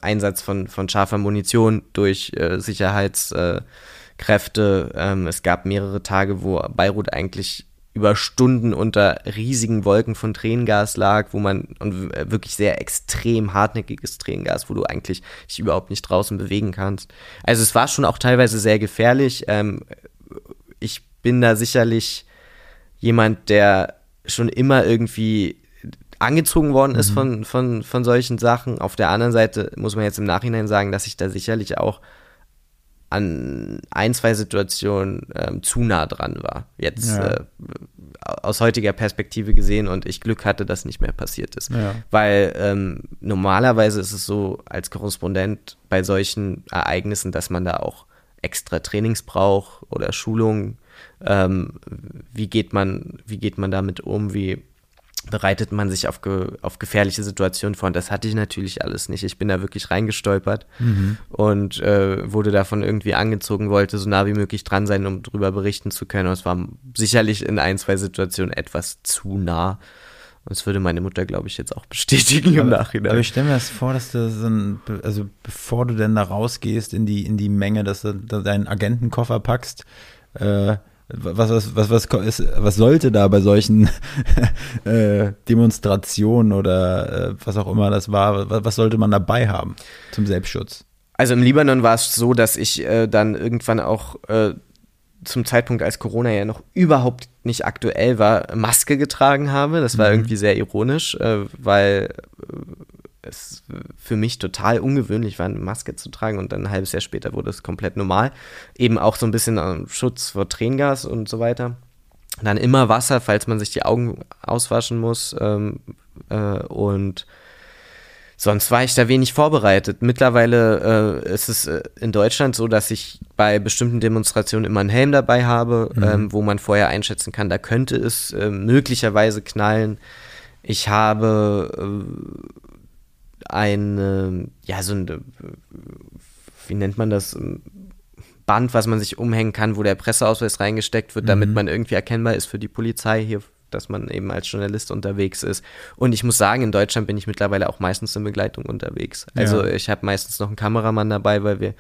Einsatz von, von scharfer Munition durch äh, Sicherheitskräfte. Ähm, es gab mehrere Tage, wo Beirut eigentlich über Stunden unter riesigen Wolken von Tränengas lag, wo man und wirklich sehr extrem hartnäckiges Tränengas, wo du eigentlich dich überhaupt nicht draußen bewegen kannst. Also es war schon auch teilweise sehr gefährlich. Ähm, ich bin da sicherlich jemand, der schon immer irgendwie angezogen worden ist mhm. von, von, von solchen Sachen. Auf der anderen Seite muss man jetzt im Nachhinein sagen, dass ich da sicherlich auch an ein, zwei Situationen ähm, zu nah dran war. Jetzt ja. äh, aus heutiger Perspektive gesehen und ich Glück hatte, dass nicht mehr passiert ist. Ja. Weil ähm, normalerweise ist es so als Korrespondent bei solchen Ereignissen, dass man da auch extra Trainings braucht oder Schulungen. Ähm, wie geht man, wie geht man damit um? Wie bereitet man sich auf, ge auf gefährliche Situationen vor. Und das hatte ich natürlich alles nicht. Ich bin da wirklich reingestolpert mhm. und äh, wurde davon irgendwie angezogen, wollte so nah wie möglich dran sein, um darüber berichten zu können. Und es war sicherlich in ein, zwei Situationen etwas zu nah. Und das würde meine Mutter, glaube ich, jetzt auch bestätigen im aber, Nachhinein. Aber ich stelle mir das vor, dass du so ein, also bevor du denn da rausgehst in die, in die Menge, dass du, da deinen Agentenkoffer packst, äh, was, was, was, was, ist, was sollte da bei solchen äh, Demonstrationen oder äh, was auch immer das war, was, was, sollte man dabei haben zum Selbstschutz? Also im Libanon war es so, dass ich äh, dann irgendwann auch äh, zum Zeitpunkt, als Corona ja noch überhaupt nicht aktuell war, Maske getragen habe. Das war mhm. irgendwie sehr ironisch, äh, weil äh, es für mich total ungewöhnlich war, eine Maske zu tragen und dann ein halbes Jahr später wurde es komplett normal. Eben auch so ein bisschen Schutz vor Tränengas und so weiter. Dann immer Wasser, falls man sich die Augen auswaschen muss. Ähm, äh, und sonst war ich da wenig vorbereitet. Mittlerweile äh, ist es äh, in Deutschland so, dass ich bei bestimmten Demonstrationen immer einen Helm dabei habe, mhm. ähm, wo man vorher einschätzen kann, da könnte es äh, möglicherweise knallen. Ich habe äh, ein, ja, so ein, wie nennt man das? Band, was man sich umhängen kann, wo der Presseausweis reingesteckt wird, damit mhm. man irgendwie erkennbar ist für die Polizei hier, dass man eben als Journalist unterwegs ist. Und ich muss sagen, in Deutschland bin ich mittlerweile auch meistens in Begleitung unterwegs. Also ja. ich habe meistens noch einen Kameramann dabei, weil wir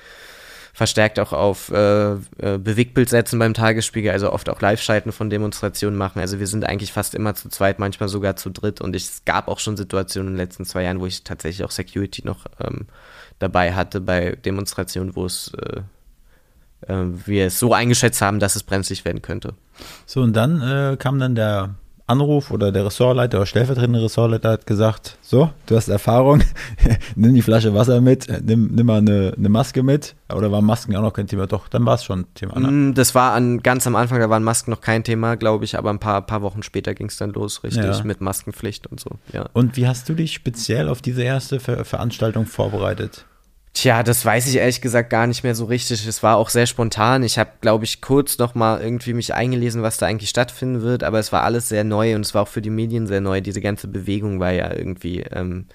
verstärkt auch auf äh, äh, Bewegtbild setzen beim Tagesspiegel, also oft auch Live-Schalten von Demonstrationen machen. Also wir sind eigentlich fast immer zu zweit, manchmal sogar zu dritt. Und es gab auch schon Situationen in den letzten zwei Jahren, wo ich tatsächlich auch Security noch ähm, dabei hatte bei Demonstrationen, wo es äh, äh, wir es so eingeschätzt haben, dass es brenzlig werden könnte. So, und dann äh, kam dann der Anruf oder der Ressortleiter oder stellvertretende Ressortleiter hat gesagt, so, du hast Erfahrung, nimm die Flasche Wasser mit, nimm, nimm mal eine, eine, Maske mit. Oder waren Masken auch noch kein Thema? Doch, dann war es schon Thema. Ne? Mm, das war an, ganz am Anfang, da waren Masken noch kein Thema, glaube ich, aber ein paar, paar Wochen später ging es dann los, richtig, ja. mit Maskenpflicht und so. Ja. Und wie hast du dich speziell auf diese erste Ver Veranstaltung vorbereitet? Tja, das weiß ich ehrlich gesagt gar nicht mehr so richtig. Es war auch sehr spontan. Ich habe, glaube ich, kurz noch mal irgendwie mich eingelesen, was da eigentlich stattfinden wird, aber es war alles sehr neu und es war auch für die Medien sehr neu. Diese ganze Bewegung war ja irgendwie ähm,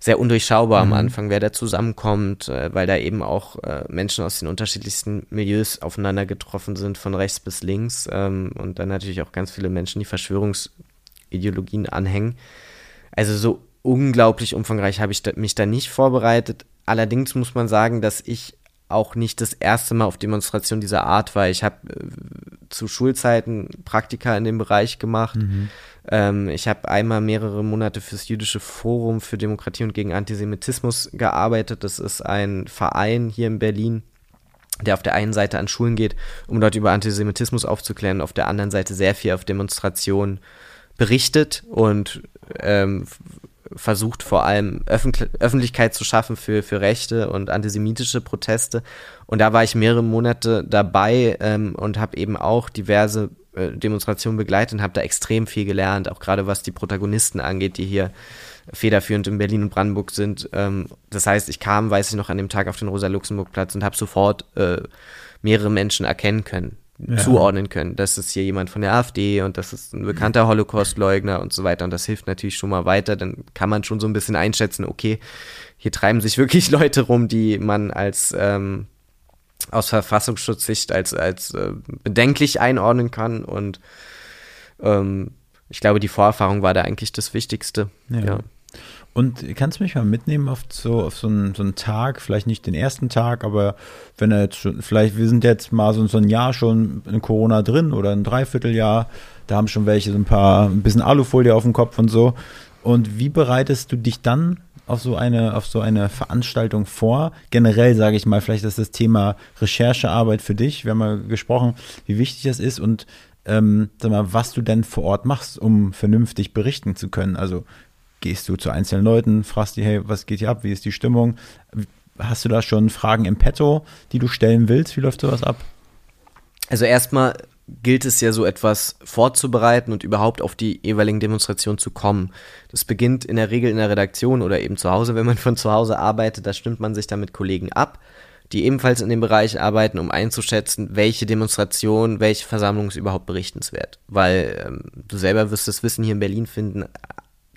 sehr undurchschaubar mhm. am Anfang, wer da zusammenkommt, äh, weil da eben auch äh, Menschen aus den unterschiedlichsten Milieus aufeinander getroffen sind, von rechts bis links ähm, und dann natürlich auch ganz viele Menschen, die Verschwörungsideologien anhängen. Also so unglaublich umfangreich habe ich da, mich da nicht vorbereitet. Allerdings muss man sagen, dass ich auch nicht das erste Mal auf Demonstrationen dieser Art war. Ich habe äh, zu Schulzeiten Praktika in dem Bereich gemacht. Mhm. Ähm, ich habe einmal mehrere Monate fürs Jüdische Forum für Demokratie und gegen Antisemitismus gearbeitet. Das ist ein Verein hier in Berlin, der auf der einen Seite an Schulen geht, um dort über Antisemitismus aufzuklären, auf der anderen Seite sehr viel auf Demonstrationen berichtet und ähm, versucht vor allem Öffentlich Öffentlichkeit zu schaffen für, für rechte und antisemitische Proteste. Und da war ich mehrere Monate dabei ähm, und habe eben auch diverse äh, Demonstrationen begleitet und habe da extrem viel gelernt, auch gerade was die Protagonisten angeht, die hier federführend in Berlin und Brandenburg sind. Ähm, das heißt, ich kam, weiß ich noch, an dem Tag auf den Rosa-Luxemburg-Platz und habe sofort äh, mehrere Menschen erkennen können ja. zuordnen können. Das ist hier jemand von der AfD und das ist ein bekannter Holocaust-Leugner und so weiter. Und das hilft natürlich schon mal weiter. Dann kann man schon so ein bisschen einschätzen, okay, hier treiben sich wirklich Leute rum, die man als ähm, aus Verfassungsschutzsicht als, als äh, bedenklich einordnen kann. Und ähm, ich glaube, die Vorerfahrung war da eigentlich das Wichtigste. ja. ja. Und kannst du mich mal mitnehmen auf so, auf so einen, so einen Tag, vielleicht nicht den ersten Tag, aber wenn er jetzt schon, vielleicht, wir sind jetzt mal so, so ein Jahr schon in Corona drin oder ein Dreivierteljahr, da haben schon welche so ein paar, ein bisschen Alufolie auf dem Kopf und so. Und wie bereitest du dich dann auf so eine, auf so eine Veranstaltung vor? Generell sage ich mal, vielleicht ist das Thema Recherchearbeit für dich. Wir haben mal gesprochen, wie wichtig das ist und ähm, sag mal, was du denn vor Ort machst, um vernünftig berichten zu können. Also gehst du zu einzelnen Leuten, fragst die, hey, was geht hier ab, wie ist die Stimmung? Hast du da schon Fragen im Petto, die du stellen willst? Wie läuft sowas ab? Also erstmal gilt es ja so etwas vorzubereiten und überhaupt auf die jeweiligen Demonstrationen zu kommen. Das beginnt in der Regel in der Redaktion oder eben zu Hause, wenn man von zu Hause arbeitet, da stimmt man sich dann mit Kollegen ab, die ebenfalls in dem Bereich arbeiten, um einzuschätzen, welche Demonstration, welche Versammlung ist überhaupt berichtenswert. Weil ähm, du selber wirst es wissen, hier in Berlin finden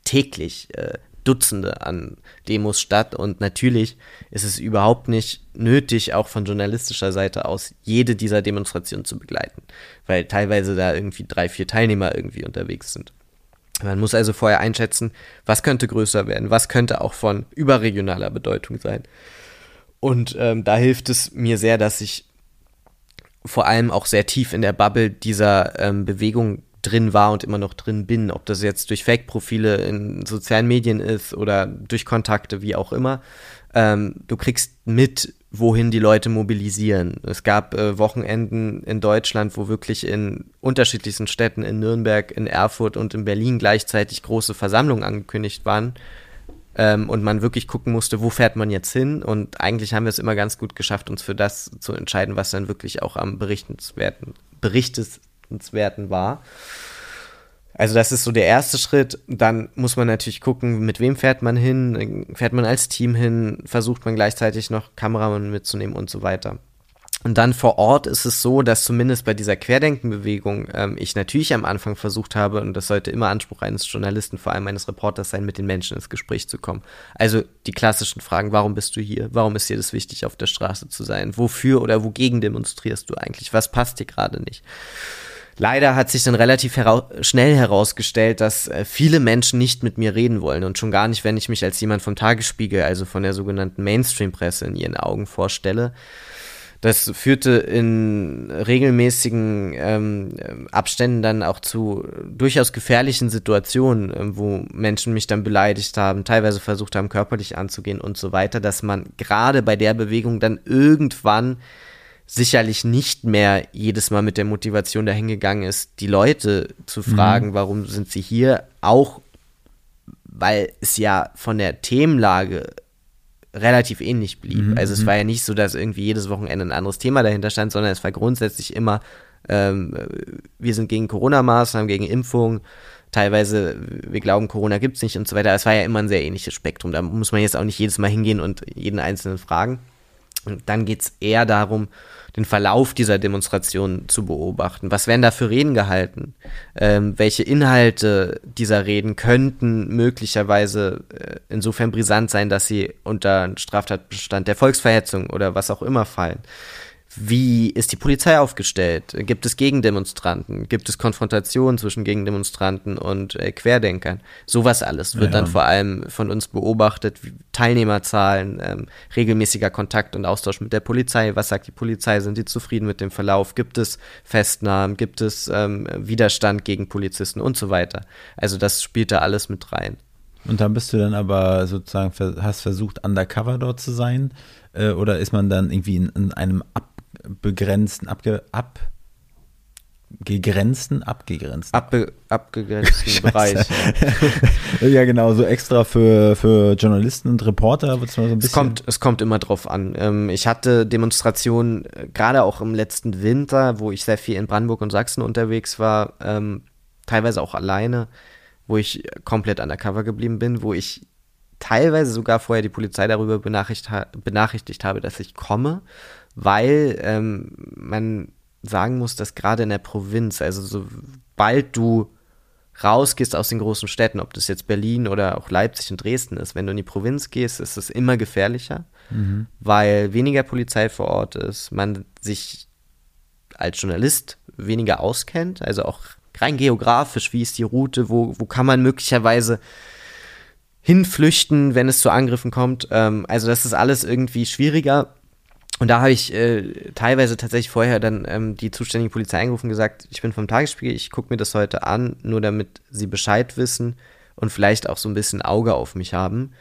täglich äh, Dutzende an Demos statt und natürlich ist es überhaupt nicht nötig, auch von journalistischer Seite aus, jede dieser Demonstrationen zu begleiten, weil teilweise da irgendwie drei, vier Teilnehmer irgendwie unterwegs sind. Man muss also vorher einschätzen, was könnte größer werden, was könnte auch von überregionaler Bedeutung sein. Und ähm, da hilft es mir sehr, dass ich vor allem auch sehr tief in der Bubble dieser ähm, Bewegung drin war und immer noch drin bin. Ob das jetzt durch Fake-Profile in sozialen Medien ist oder durch Kontakte, wie auch immer. Ähm, du kriegst mit, wohin die Leute mobilisieren. Es gab äh, Wochenenden in Deutschland, wo wirklich in unterschiedlichsten Städten, in Nürnberg, in Erfurt und in Berlin gleichzeitig große Versammlungen angekündigt waren. Ähm, und man wirklich gucken musste, wo fährt man jetzt hin. Und eigentlich haben wir es immer ganz gut geschafft, uns für das zu entscheiden, was dann wirklich auch am berichtenswerten, berichtenswerten war. Also das ist so der erste Schritt. Dann muss man natürlich gucken, mit wem fährt man hin, fährt man als Team hin, versucht man gleichzeitig noch Kameramann mitzunehmen und so weiter. Und dann vor Ort ist es so, dass zumindest bei dieser Querdenkenbewegung ähm, ich natürlich am Anfang versucht habe, und das sollte immer Anspruch eines Journalisten, vor allem eines Reporters sein, mit den Menschen ins Gespräch zu kommen. Also die klassischen Fragen, warum bist du hier? Warum ist dir das wichtig, auf der Straße zu sein? Wofür oder wogegen demonstrierst du eigentlich? Was passt dir gerade nicht? Leider hat sich dann relativ hera schnell herausgestellt, dass äh, viele Menschen nicht mit mir reden wollen und schon gar nicht, wenn ich mich als jemand vom Tagesspiegel, also von der sogenannten Mainstream-Presse in ihren Augen vorstelle. Das führte in regelmäßigen ähm, Abständen dann auch zu durchaus gefährlichen Situationen, äh, wo Menschen mich dann beleidigt haben, teilweise versucht haben, körperlich anzugehen und so weiter, dass man gerade bei der Bewegung dann irgendwann sicherlich nicht mehr jedes Mal mit der Motivation dahingegangen ist, die Leute zu mhm. fragen, mhm. warum sind sie hier, auch weil es ja von der Themenlage relativ ähnlich blieb. Mhm. Also es mhm. war ja nicht so, dass irgendwie jedes Wochenende ein anderes Thema dahinter stand, sondern es war grundsätzlich immer, ähm, wir sind gegen Corona-Maßnahmen, gegen Impfungen, teilweise, wir glauben, Corona gibt es nicht und so weiter. Es war ja immer ein sehr ähnliches Spektrum. Da muss man jetzt auch nicht jedes Mal hingehen und jeden Einzelnen fragen. Und dann geht es eher darum, den Verlauf dieser Demonstration zu beobachten. Was werden da für Reden gehalten? Ähm, welche Inhalte dieser Reden könnten möglicherweise äh, insofern brisant sein, dass sie unter einen Straftatbestand der Volksverhetzung oder was auch immer fallen? Wie ist die Polizei aufgestellt? Gibt es Gegendemonstranten? Gibt es Konfrontationen zwischen Gegendemonstranten und äh, Querdenkern? Sowas alles wird ja. dann vor allem von uns beobachtet. Teilnehmerzahlen, ähm, regelmäßiger Kontakt und Austausch mit der Polizei. Was sagt die Polizei? Sind sie zufrieden mit dem Verlauf? Gibt es Festnahmen? Gibt es ähm, Widerstand gegen Polizisten und so weiter? Also das spielt da alles mit rein. Und dann bist du dann aber sozusagen, hast versucht, undercover dort zu sein? Äh, oder ist man dann irgendwie in, in einem Ab begrenzten, abge, abgegrenzten, abgegrenzten. Abbe, abgegrenzten Bereich. ja, genau, so extra für, für Journalisten und Reporter wird es mal so ein bisschen. Es kommt, es kommt immer drauf an. Ähm, ich hatte Demonstrationen, äh, gerade auch im letzten Winter, wo ich sehr viel in Brandenburg und Sachsen unterwegs war, ähm, teilweise auch alleine, wo ich komplett undercover geblieben bin, wo ich teilweise sogar vorher die Polizei darüber benachrichtigt, benachrichtigt habe, dass ich komme weil ähm, man sagen muss, dass gerade in der Provinz, also sobald du rausgehst aus den großen Städten, ob das jetzt Berlin oder auch Leipzig und Dresden ist, wenn du in die Provinz gehst, ist es immer gefährlicher, mhm. weil weniger Polizei vor Ort ist, man sich als Journalist weniger auskennt, also auch rein geografisch, wie ist die Route, wo, wo kann man möglicherweise hinflüchten, wenn es zu Angriffen kommt. Ähm, also das ist alles irgendwie schwieriger und da habe ich äh, teilweise tatsächlich vorher dann ähm, die zuständige Polizei angerufen und gesagt, ich bin vom Tagesspiegel, ich gucke mir das heute an, nur damit sie Bescheid wissen und vielleicht auch so ein bisschen Auge auf mich haben.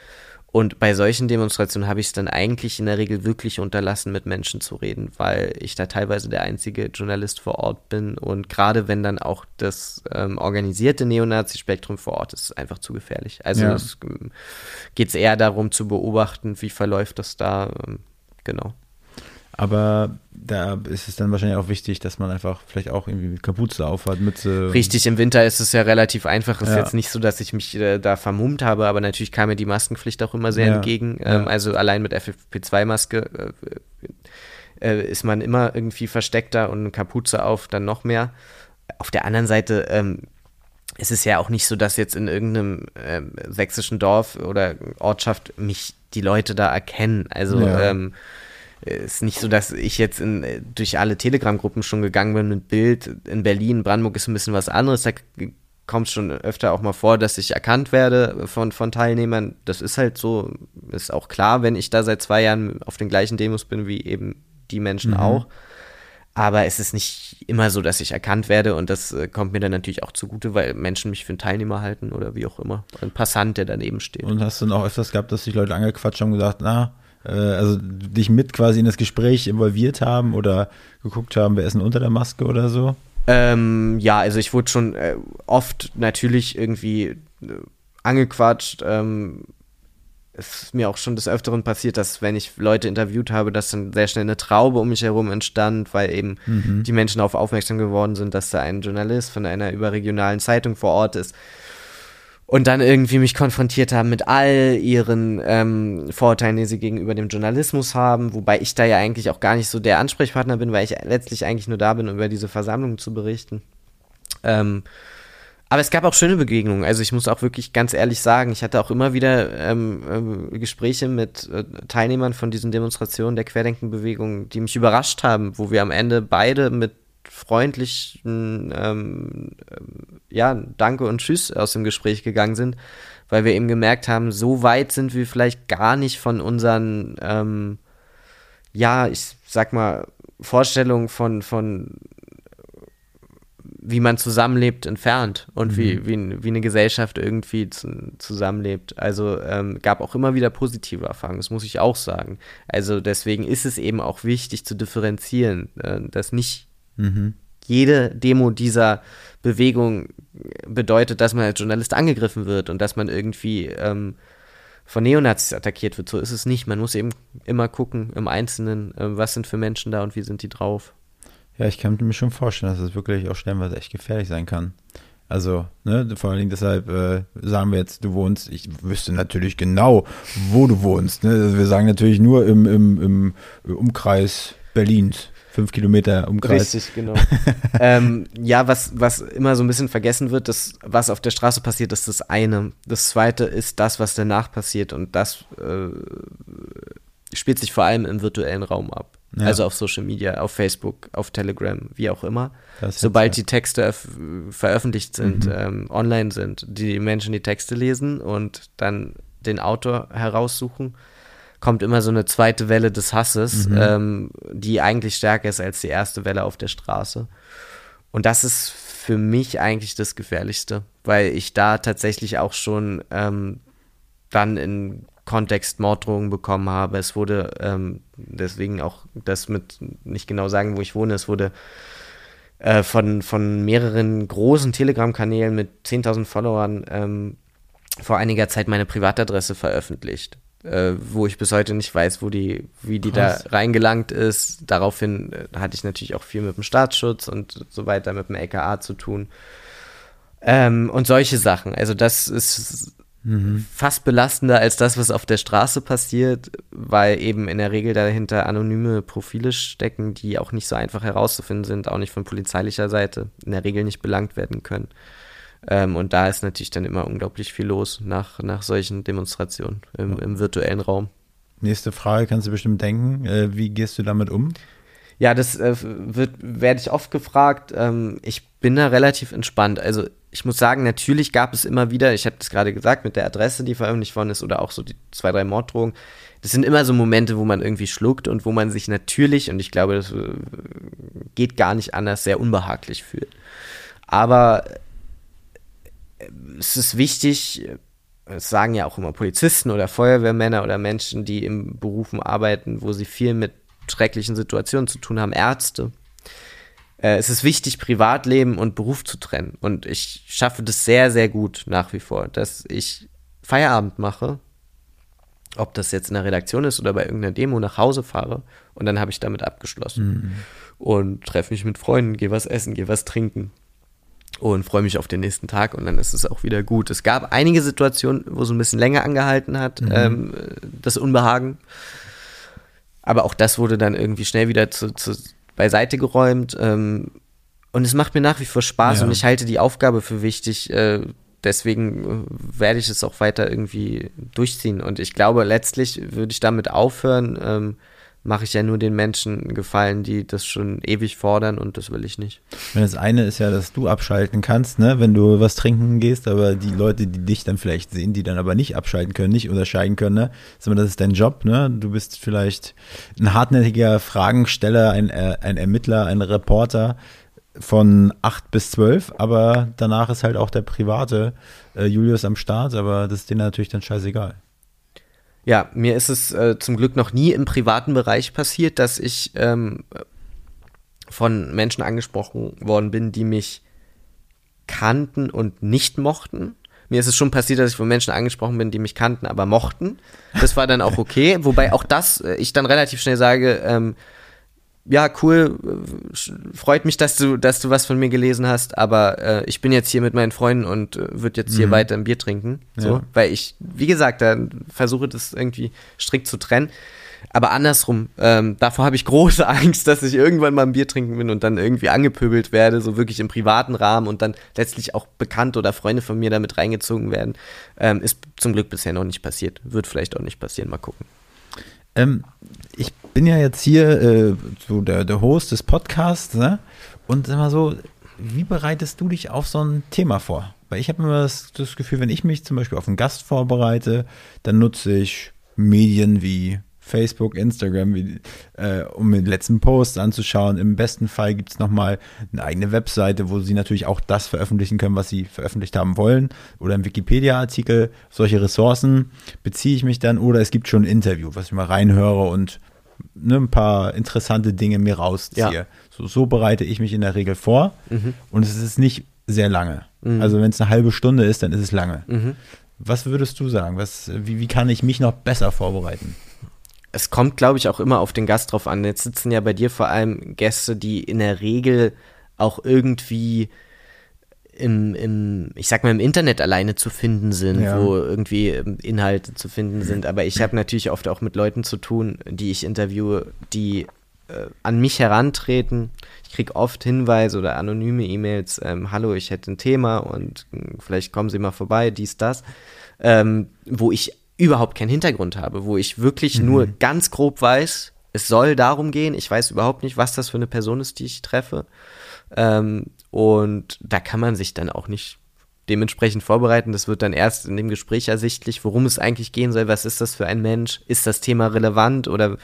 Und bei solchen Demonstrationen habe ich es dann eigentlich in der Regel wirklich unterlassen, mit Menschen zu reden, weil ich da teilweise der einzige Journalist vor Ort bin. Und gerade wenn dann auch das ähm, organisierte Neonazi-Spektrum vor Ort ist, ist einfach zu gefährlich. Also ja. es ähm, geht eher darum zu beobachten, wie verläuft das da. Ähm, genau. Aber da ist es dann wahrscheinlich auch wichtig, dass man einfach vielleicht auch irgendwie Kapuze aufhat. mit. Richtig, im Winter ist es ja relativ einfach. Es ist jetzt nicht so, dass ich mich äh, da vermummt habe, aber natürlich kam mir die Maskenpflicht auch immer sehr ja. entgegen. Ähm, ja. Also allein mit FFP2-Maske äh, äh, ist man immer irgendwie versteckter und Kapuze auf dann noch mehr. Auf der anderen Seite ähm, es ist ja auch nicht so, dass jetzt in irgendeinem äh, sächsischen Dorf oder Ortschaft mich die Leute da erkennen. Also ja. ähm, ist nicht so, dass ich jetzt in, durch alle Telegram-Gruppen schon gegangen bin mit Bild. In Berlin, Brandenburg ist ein bisschen was anderes. Da kommt es schon öfter auch mal vor, dass ich erkannt werde von, von Teilnehmern. Das ist halt so, ist auch klar, wenn ich da seit zwei Jahren auf den gleichen Demos bin wie eben die Menschen mhm. auch. Aber es ist nicht immer so, dass ich erkannt werde und das äh, kommt mir dann natürlich auch zugute, weil Menschen mich für einen Teilnehmer halten oder wie auch immer. Ein Passant, der daneben steht. Und hast du dann auch öfters gehabt, dass sich Leute angequatscht haben und gesagt, na, äh, also dich mit quasi in das Gespräch involviert haben oder geguckt haben, wer ist denn unter der Maske oder so? Ähm, ja, also ich wurde schon äh, oft natürlich irgendwie äh, angequatscht. Ähm, es ist mir auch schon des Öfteren passiert, dass wenn ich Leute interviewt habe, dass dann sehr schnell eine Traube um mich herum entstand, weil eben mhm. die Menschen darauf aufmerksam geworden sind, dass da ein Journalist von einer überregionalen Zeitung vor Ort ist und dann irgendwie mich konfrontiert haben mit all ihren ähm, Vorurteilen, die sie gegenüber dem Journalismus haben, wobei ich da ja eigentlich auch gar nicht so der Ansprechpartner bin, weil ich letztlich eigentlich nur da bin, um über diese Versammlung zu berichten. Ähm, aber es gab auch schöne Begegnungen. Also ich muss auch wirklich ganz ehrlich sagen, ich hatte auch immer wieder ähm, äh, Gespräche mit äh, Teilnehmern von diesen Demonstrationen der Querdenkenbewegung, die mich überrascht haben, wo wir am Ende beide mit freundlichen ähm, äh, ja, Danke und Tschüss aus dem Gespräch gegangen sind, weil wir eben gemerkt haben, so weit sind wir vielleicht gar nicht von unseren, ähm, ja, ich sag mal, Vorstellungen von, von wie man zusammenlebt, entfernt und mhm. wie, wie, wie eine Gesellschaft irgendwie zu, zusammenlebt. Also ähm, gab auch immer wieder positive Erfahrungen, das muss ich auch sagen. Also deswegen ist es eben auch wichtig zu differenzieren, äh, dass nicht mhm. jede Demo dieser Bewegung bedeutet, dass man als Journalist angegriffen wird und dass man irgendwie ähm, von Neonazis attackiert wird. So ist es nicht. Man muss eben immer gucken im Einzelnen, äh, was sind für Menschen da und wie sind die drauf. Ja, ich kann mir schon vorstellen, dass es wirklich auch stellenweise echt gefährlich sein kann. Also, ne, vor allen Dingen deshalb äh, sagen wir jetzt, du wohnst, ich wüsste natürlich genau, wo du wohnst. Ne? Also wir sagen natürlich nur im, im, im Umkreis Berlins. Fünf Kilometer Umkreis. Richtig, genau. ähm, ja, was, was immer so ein bisschen vergessen wird, das, was auf der Straße passiert, ist das eine. Das zweite ist das, was danach passiert. Und das äh, spielt sich vor allem im virtuellen Raum ab. Ja. Also auf Social Media, auf Facebook, auf Telegram, wie auch immer. Sobald die Texte veröffentlicht sind, mhm. ähm, online sind, die Menschen die Texte lesen und dann den Autor heraussuchen, kommt immer so eine zweite Welle des Hasses, mhm. ähm, die eigentlich stärker ist als die erste Welle auf der Straße. Und das ist für mich eigentlich das Gefährlichste, weil ich da tatsächlich auch schon ähm, dann in Kontext Morddrohungen bekommen habe. Es wurde ähm, deswegen auch das mit nicht genau sagen, wo ich wohne. Es wurde äh, von, von mehreren großen Telegram-Kanälen mit 10.000 Followern ähm, vor einiger Zeit meine Privatadresse veröffentlicht. Äh, wo ich bis heute nicht weiß, wo die, wie die Krass. da reingelangt ist. Daraufhin äh, hatte ich natürlich auch viel mit dem Staatsschutz und so weiter, mit dem LKA zu tun. Ähm, und solche Sachen. Also das ist Mhm. Fast belastender als das, was auf der Straße passiert, weil eben in der Regel dahinter anonyme Profile stecken, die auch nicht so einfach herauszufinden sind, auch nicht von polizeilicher Seite, in der Regel nicht belangt werden können. Ähm, und da ist natürlich dann immer unglaublich viel los nach, nach solchen Demonstrationen im, im virtuellen Raum. Nächste Frage kannst du bestimmt denken. Äh, wie gehst du damit um? Ja, das äh, wird, werde ich oft gefragt. Ähm, ich bin da relativ entspannt. Also ich muss sagen, natürlich gab es immer wieder, ich habe das gerade gesagt, mit der Adresse, die veröffentlicht worden ist, oder auch so die zwei, drei Morddrohungen. Das sind immer so Momente, wo man irgendwie schluckt und wo man sich natürlich, und ich glaube, das äh, geht gar nicht anders, sehr unbehaglich fühlt. Aber es ist wichtig, das sagen ja auch immer Polizisten oder Feuerwehrmänner oder Menschen, die im Berufen arbeiten, wo sie viel mit schrecklichen Situationen zu tun haben, Ärzte. Äh, es ist wichtig, Privatleben und Beruf zu trennen. Und ich schaffe das sehr, sehr gut nach wie vor, dass ich Feierabend mache, ob das jetzt in der Redaktion ist oder bei irgendeiner Demo nach Hause fahre und dann habe ich damit abgeschlossen. Mhm. Und treffe mich mit Freunden, gehe was essen, gehe was trinken und freue mich auf den nächsten Tag und dann ist es auch wieder gut. Es gab einige Situationen, wo es ein bisschen länger angehalten hat, mhm. ähm, das Unbehagen. Aber auch das wurde dann irgendwie schnell wieder zu, zu beiseite geräumt. Ähm, und es macht mir nach wie vor Spaß ja. und ich halte die Aufgabe für wichtig. Äh, deswegen äh, werde ich es auch weiter irgendwie durchziehen. Und ich glaube, letztlich würde ich damit aufhören, ähm, mache ich ja nur den Menschen gefallen, die das schon ewig fordern und das will ich nicht. Das eine ist ja, dass du abschalten kannst, ne, wenn du was trinken gehst, aber die Leute, die dich dann vielleicht sehen, die dann aber nicht abschalten können, nicht unterscheiden können, ne, das ist dein Job, ne, du bist vielleicht ein hartnäckiger Fragensteller, ein, äh, ein Ermittler, ein Reporter von acht bis zwölf, aber danach ist halt auch der private äh, Julius am Start, aber das ist denen natürlich dann scheißegal. Ja, mir ist es äh, zum Glück noch nie im privaten Bereich passiert, dass ich ähm, von Menschen angesprochen worden bin, die mich kannten und nicht mochten. Mir ist es schon passiert, dass ich von Menschen angesprochen bin, die mich kannten, aber mochten. Das war dann auch okay. Wobei auch das, äh, ich dann relativ schnell sage, ähm, ja, cool, freut mich, dass du, dass du was von mir gelesen hast, aber äh, ich bin jetzt hier mit meinen Freunden und äh, würde jetzt hier mhm. weiter ein Bier trinken. So, ja. weil ich, wie gesagt, da versuche das irgendwie strikt zu trennen. Aber andersrum, ähm, davor habe ich große Angst, dass ich irgendwann mal ein Bier trinken bin und dann irgendwie angepöbelt werde, so wirklich im privaten Rahmen und dann letztlich auch Bekannte oder Freunde von mir damit reingezogen werden. Ähm, ist zum Glück bisher noch nicht passiert. Wird vielleicht auch nicht passieren, mal gucken. Ähm, ich bin ja jetzt hier äh, so der, der Host des Podcasts, ne? Und sag mal so, wie bereitest du dich auf so ein Thema vor? Weil ich habe immer das, das Gefühl, wenn ich mich zum Beispiel auf einen Gast vorbereite, dann nutze ich Medien wie Facebook, Instagram, wie, äh, um den letzten Post anzuschauen. Im besten Fall gibt es nochmal eine eigene Webseite, wo Sie natürlich auch das veröffentlichen können, was Sie veröffentlicht haben wollen. Oder ein Wikipedia-Artikel. Solche Ressourcen beziehe ich mich dann. Oder es gibt schon ein Interview, was ich mal reinhöre und ne, ein paar interessante Dinge mir rausziehe. Ja. So, so, bereite ich mich in der Regel vor. Mhm. Und es ist nicht sehr lange. Mhm. Also wenn es eine halbe Stunde ist, dann ist es lange. Mhm. Was würdest du sagen? Was, wie, wie kann ich mich noch besser vorbereiten? Es kommt, glaube ich, auch immer auf den Gast drauf an. Jetzt sitzen ja bei dir vor allem Gäste, die in der Regel auch irgendwie im, im, ich sag mal, im Internet alleine zu finden sind, ja. wo irgendwie Inhalte zu finden sind. Aber ich habe natürlich oft auch mit Leuten zu tun, die ich interviewe, die äh, an mich herantreten. Ich kriege oft Hinweise oder anonyme E-Mails, ähm, hallo, ich hätte ein Thema und äh, vielleicht kommen Sie mal vorbei, dies, das, ähm, wo ich überhaupt keinen Hintergrund habe, wo ich wirklich mhm. nur ganz grob weiß, es soll darum gehen. Ich weiß überhaupt nicht, was das für eine Person ist, die ich treffe. Ähm, und da kann man sich dann auch nicht dementsprechend vorbereiten. Das wird dann erst in dem Gespräch ersichtlich, worum es eigentlich gehen soll. Was ist das für ein Mensch? Ist das Thema relevant oder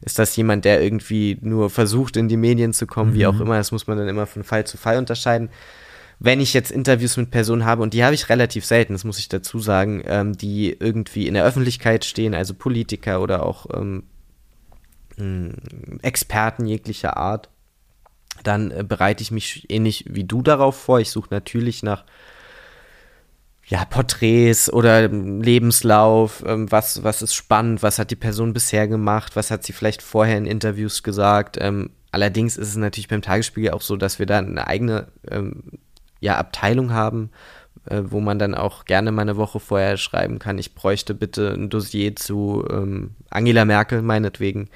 ist das jemand, der irgendwie nur versucht, in die Medien zu kommen? Mhm. Wie auch immer. Das muss man dann immer von Fall zu Fall unterscheiden wenn ich jetzt Interviews mit Personen habe, und die habe ich relativ selten, das muss ich dazu sagen, ähm, die irgendwie in der Öffentlichkeit stehen, also Politiker oder auch ähm, Experten jeglicher Art, dann äh, bereite ich mich ähnlich wie du darauf vor. Ich suche natürlich nach ja, Porträts oder Lebenslauf, ähm, was, was ist spannend, was hat die Person bisher gemacht, was hat sie vielleicht vorher in Interviews gesagt. Ähm, allerdings ist es natürlich beim Tagesspiegel auch so, dass wir da eine eigene ähm, ja, Abteilung haben, äh, wo man dann auch gerne mal eine Woche vorher schreiben kann, ich bräuchte bitte ein Dossier zu ähm, Angela Merkel, meinetwegen,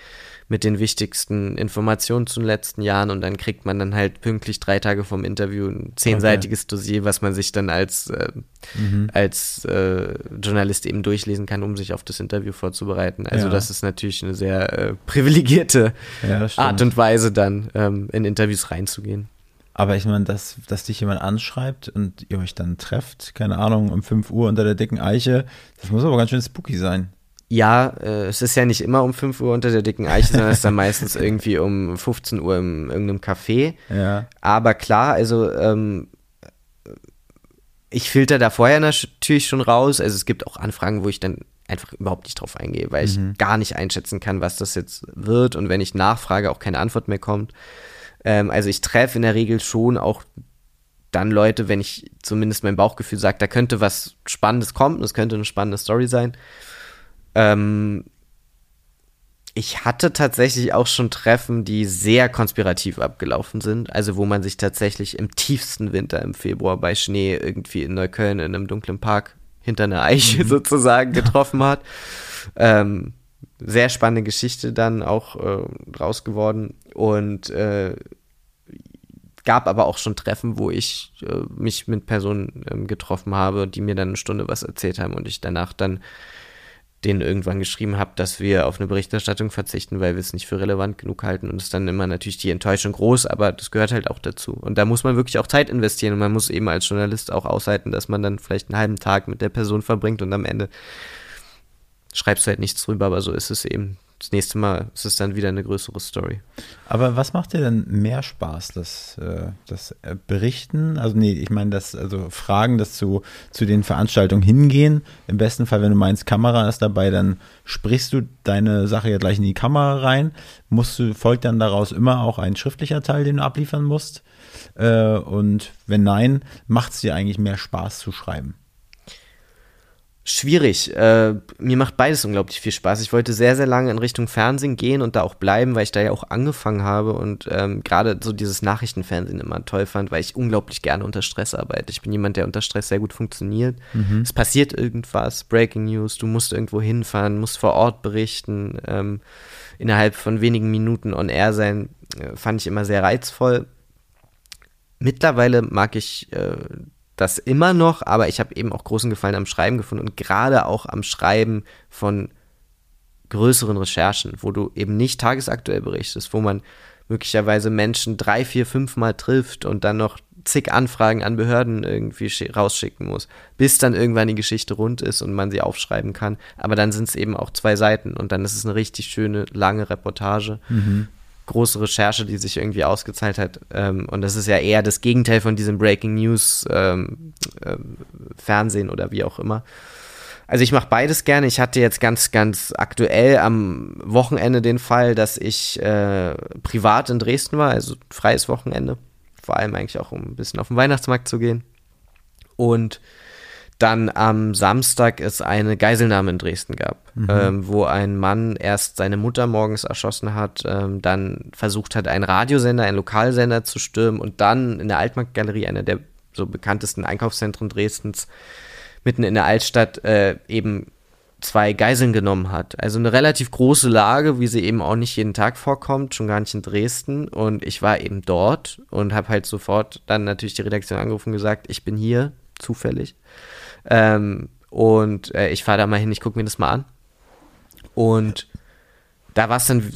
mit den wichtigsten Informationen zu den letzten Jahren und dann kriegt man dann halt pünktlich drei Tage vom Interview ein zehnseitiges okay. Dossier, was man sich dann als, äh, mhm. als äh, Journalist eben durchlesen kann, um sich auf das Interview vorzubereiten. Also ja. das ist natürlich eine sehr äh, privilegierte ja, Art und Weise, dann ähm, in Interviews reinzugehen. Aber ich meine, dass, dass dich jemand anschreibt und ihr euch dann trefft, keine Ahnung, um 5 Uhr unter der dicken Eiche, das muss aber ganz schön spooky sein. Ja, äh, es ist ja nicht immer um 5 Uhr unter der dicken Eiche, sondern es ist dann meistens irgendwie um 15 Uhr in irgendeinem Café. Ja. Aber klar, also ähm, ich filter da vorher natürlich schon raus. Also es gibt auch Anfragen, wo ich dann einfach überhaupt nicht drauf eingehe, weil mhm. ich gar nicht einschätzen kann, was das jetzt wird. Und wenn ich nachfrage, auch keine Antwort mehr kommt. Ähm, also ich treffe in der Regel schon auch dann Leute, wenn ich zumindest mein Bauchgefühl sage, da könnte was Spannendes kommen, das könnte eine spannende Story sein. Ähm, ich hatte tatsächlich auch schon Treffen, die sehr konspirativ abgelaufen sind. Also wo man sich tatsächlich im tiefsten Winter im Februar bei Schnee irgendwie in Neukölln in einem dunklen Park hinter einer Eiche mhm. sozusagen getroffen hat. Ähm, sehr spannende Geschichte dann auch äh, raus geworden und äh, gab aber auch schon Treffen, wo ich äh, mich mit Personen ähm, getroffen habe, die mir dann eine Stunde was erzählt haben und ich danach dann denen irgendwann geschrieben habe, dass wir auf eine Berichterstattung verzichten, weil wir es nicht für relevant genug halten. Und es dann immer natürlich die Enttäuschung groß, aber das gehört halt auch dazu. Und da muss man wirklich auch Zeit investieren und man muss eben als Journalist auch aushalten, dass man dann vielleicht einen halben Tag mit der Person verbringt und am Ende schreibst du halt nichts drüber, aber so ist es eben das nächste Mal ist es dann wieder eine größere Story. Aber was macht dir denn mehr Spaß? Das, äh, das äh, Berichten? Also, nee, ich meine, das, also Fragen, das zu, zu den Veranstaltungen hingehen. Im besten Fall, wenn du meinst, Kamera ist dabei, dann sprichst du deine Sache ja gleich in die Kamera rein. Musst du, folgt dann daraus immer auch ein schriftlicher Teil, den du abliefern musst? Äh, und wenn nein, macht es dir eigentlich mehr Spaß zu schreiben? Schwierig. Äh, mir macht beides unglaublich viel Spaß. Ich wollte sehr, sehr lange in Richtung Fernsehen gehen und da auch bleiben, weil ich da ja auch angefangen habe und ähm, gerade so dieses Nachrichtenfernsehen immer toll fand, weil ich unglaublich gerne unter Stress arbeite. Ich bin jemand, der unter Stress sehr gut funktioniert. Mhm. Es passiert irgendwas, Breaking News, du musst irgendwo hinfahren, musst vor Ort berichten, ähm, innerhalb von wenigen Minuten on air sein, äh, fand ich immer sehr reizvoll. Mittlerweile mag ich äh, das immer noch, aber ich habe eben auch großen Gefallen am Schreiben gefunden und gerade auch am Schreiben von größeren Recherchen, wo du eben nicht tagesaktuell berichtest, wo man möglicherweise Menschen drei, vier, fünf Mal trifft und dann noch zig Anfragen an Behörden irgendwie rausschicken muss, bis dann irgendwann die Geschichte rund ist und man sie aufschreiben kann. Aber dann sind es eben auch zwei Seiten und dann ist es eine richtig schöne, lange Reportage. Mhm große Recherche, die sich irgendwie ausgezahlt hat. Ähm, und das ist ja eher das Gegenteil von diesem Breaking News ähm, äh, Fernsehen oder wie auch immer. Also ich mache beides gerne. Ich hatte jetzt ganz, ganz aktuell am Wochenende den Fall, dass ich äh, privat in Dresden war, also freies Wochenende. Vor allem eigentlich auch, um ein bisschen auf den Weihnachtsmarkt zu gehen. Und dann am Samstag es eine Geiselnahme in Dresden gab, mhm. ähm, wo ein Mann erst seine Mutter morgens erschossen hat, ähm, dann versucht hat, einen Radiosender, einen Lokalsender zu stürmen und dann in der Altmarktgalerie, einer der so bekanntesten Einkaufszentren Dresdens, mitten in der Altstadt, äh, eben zwei Geiseln genommen hat. Also eine relativ große Lage, wie sie eben auch nicht jeden Tag vorkommt, schon gar nicht in Dresden. Und ich war eben dort und habe halt sofort dann natürlich die Redaktion angerufen und gesagt, ich bin hier, zufällig. Ähm, und äh, ich fahre da mal hin, ich gucke mir das mal an. Und da war es dann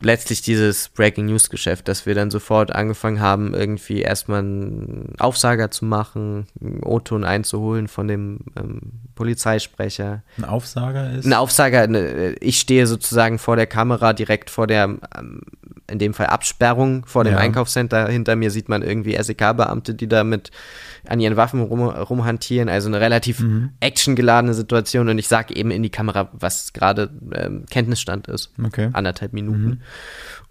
letztlich dieses Breaking News Geschäft, dass wir dann sofort angefangen haben, irgendwie erstmal einen Aufsager zu machen, einen O-Ton einzuholen von dem ähm, Polizeisprecher. Ein Aufsager ist? Ein Aufsager, ne, ich stehe sozusagen vor der Kamera, direkt vor der, ähm, in dem Fall Absperrung vor dem ja. Einkaufscenter. Hinter mir sieht man irgendwie SEK-Beamte, die da mit an ihren Waffen rum, rumhantieren. Also eine relativ mhm. actiongeladene Situation. Und ich sage eben in die Kamera, was gerade ähm, Kenntnisstand ist. Okay. Anderthalb Minuten. Mhm.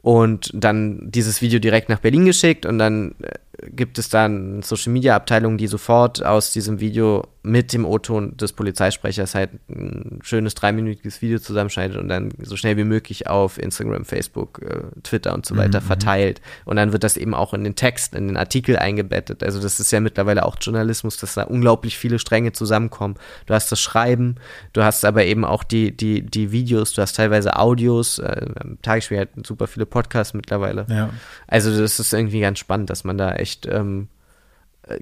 Und dann dieses Video direkt nach Berlin geschickt und dann äh, gibt es dann Social Media Abteilungen, die sofort aus diesem Video mit dem O-Ton des Polizeisprechers halt ein schönes dreiminütiges Video zusammenschneidet und dann so schnell wie möglich auf Instagram, Facebook, äh, Twitter und so weiter mhm. verteilt. Und dann wird das eben auch in den Text, in den Artikel eingebettet. Also das ist ja mittlerweile auch Journalismus, dass da unglaublich viele Stränge zusammenkommen. Du hast das Schreiben, du hast aber eben auch die, die, die Videos, du hast teilweise Audios, äh, Tagesspiel hat super viele Podcasts mittlerweile. Ja. Also das ist irgendwie ganz spannend, dass man da echt ähm,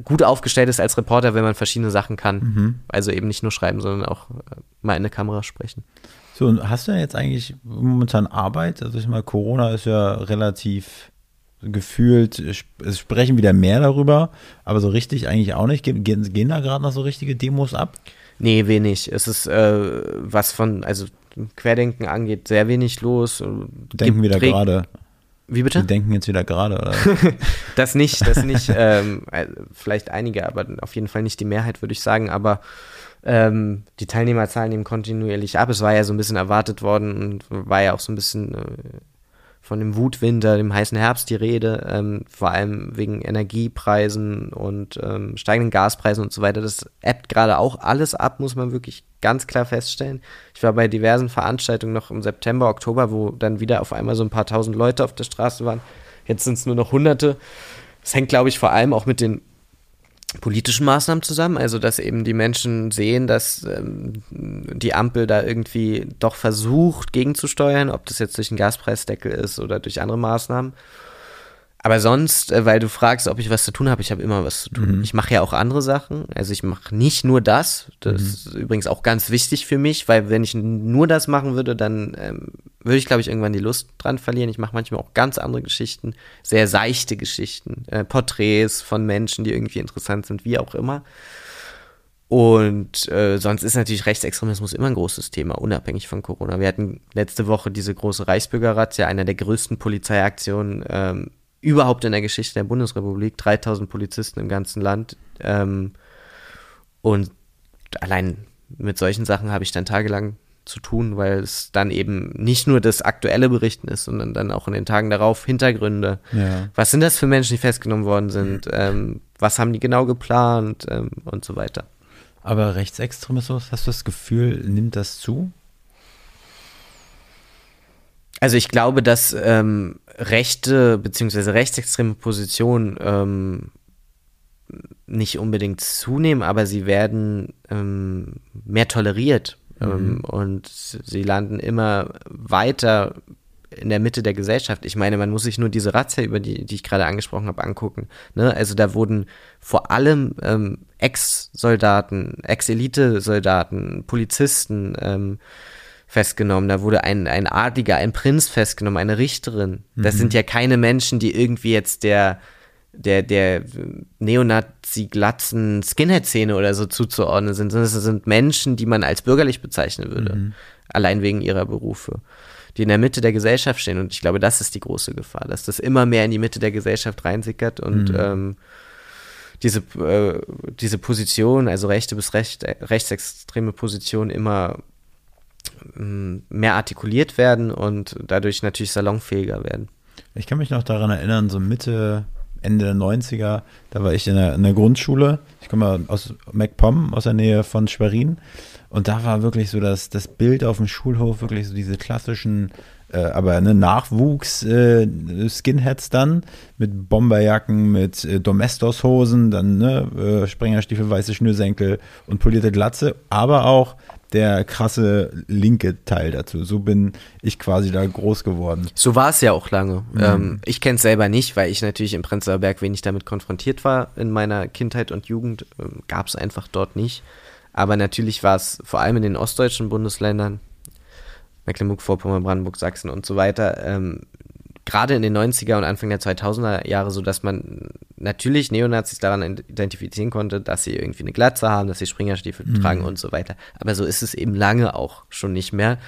gut aufgestellt ist als Reporter, wenn man verschiedene Sachen kann. Mhm. Also eben nicht nur schreiben, sondern auch äh, mal in eine Kamera sprechen. So, und hast du jetzt eigentlich momentan Arbeit? Also ich meine, Corona ist ja relativ gefühlt, es sprechen wieder mehr darüber, aber so richtig eigentlich auch nicht. Gehen, gehen da gerade noch so richtige Demos ab? Nee, wenig. Es ist, äh, was von, also Querdenken angeht, sehr wenig los. Denken wir da gerade. Wie bitte? Die denken jetzt wieder gerade, oder? das nicht, das nicht. ähm, äh, vielleicht einige, aber auf jeden Fall nicht die Mehrheit, würde ich sagen. Aber ähm, die Teilnehmerzahlen nehmen kontinuierlich ab. Es war ja so ein bisschen erwartet worden und war ja auch so ein bisschen äh, von dem Wutwinter, dem heißen Herbst die Rede, ähm, vor allem wegen Energiepreisen und ähm, steigenden Gaspreisen und so weiter. Das ebbt gerade auch alles ab, muss man wirklich ganz klar feststellen. Ich war bei diversen Veranstaltungen noch im September, Oktober, wo dann wieder auf einmal so ein paar tausend Leute auf der Straße waren. Jetzt sind es nur noch Hunderte. Das hängt, glaube ich, vor allem auch mit den politischen Maßnahmen zusammen, also dass eben die Menschen sehen, dass ähm, die Ampel da irgendwie doch versucht gegenzusteuern, ob das jetzt durch einen Gaspreisdeckel ist oder durch andere Maßnahmen. Aber sonst, äh, weil du fragst, ob ich was zu tun habe, ich habe immer was zu tun. Mhm. Ich mache ja auch andere Sachen. Also ich mache nicht nur das. Das Mhm. ist übrigens auch ganz wichtig für mich, weil wenn ich nur das machen würde, dann ähm, würde ich, glaube ich, irgendwann die Lust dran verlieren. Ich mache manchmal auch ganz andere Geschichten, sehr seichte Geschichten, äh, Porträts von Menschen, die irgendwie interessant sind, wie auch immer. Und äh, sonst ist natürlich Rechtsextremismus immer ein großes Thema, unabhängig von Corona. Wir hatten letzte Woche diese große Reichsbürgerrazzia, einer der größten Polizeiaktionen ähm, überhaupt in der Geschichte der Bundesrepublik. 3000 Polizisten im ganzen Land. Ähm, und allein mit solchen Sachen habe ich dann tagelang zu tun, weil es dann eben nicht nur das aktuelle Berichten ist, sondern dann auch in den Tagen darauf Hintergründe. Ja. Was sind das für Menschen, die festgenommen worden sind? Ähm, was haben die genau geplant ähm, und so weiter. Aber Rechtsextremismus, hast du das Gefühl, nimmt das zu? Also ich glaube, dass ähm, rechte bzw. rechtsextreme Positionen ähm, nicht unbedingt zunehmen, aber sie werden ähm, mehr toleriert ähm, und sie landen immer weiter in der Mitte der Gesellschaft. Ich meine, man muss sich nur diese Razzia, über die, die ich gerade angesprochen habe, angucken. Ne? Also da wurden vor allem ähm, Ex-Soldaten, Ex-Elite-Soldaten, Polizisten ähm, festgenommen. Da wurde ein, ein Adliger, ein Prinz festgenommen, eine Richterin. Das sind ja keine Menschen, die irgendwie jetzt der, der, der Neonazi-glatzen Skinhead-Szene oder so zuzuordnen sind, sondern es sind Menschen, die man als bürgerlich bezeichnen würde. Allein wegen ihrer Berufe. Die in der Mitte der Gesellschaft stehen. Und ich glaube, das ist die große Gefahr, dass das immer mehr in die Mitte der Gesellschaft reinsickert und ähm, diese, äh, diese Position, also rechte bis recht, rechtsextreme Position immer mm, mehr artikuliert werden und dadurch natürlich salonfähiger werden. Ich kann mich noch daran erinnern, so Mitte, Ende der 90er, da war ich in der, in der Grundschule. Ich komme aus MacPom, aus der Nähe von Schwerin. Und da war wirklich so das, das Bild auf dem Schulhof, wirklich so diese klassischen, äh, aber ne, Nachwuchs-Skinheads dann, mit Bomberjacken, mit äh, Domestos-Hosen, dann ne, äh, Springerstiefel, weiße Schnürsenkel und polierte Glatze, aber auch der krasse linke Teil dazu. So bin ich quasi da groß geworden. So war es ja auch lange. Ähm, ich kenne es selber nicht, weil ich natürlich im Prenzlauer Berg wenig damit konfrontiert war in meiner Kindheit und Jugend. Ähm, Gab es einfach dort nicht. Aber natürlich war es vor allem in den ostdeutschen Bundesländern, Mecklenburg-Vorpommern, Brandenburg, Sachsen und so weiter, ähm, gerade in den 90er und Anfang der 2000er Jahre so, dass man natürlich Neonazis daran identifizieren konnte, dass sie irgendwie eine Glatze haben, dass sie Springerstiefel tragen und so weiter. Aber so ist es eben lange auch schon nicht mehr.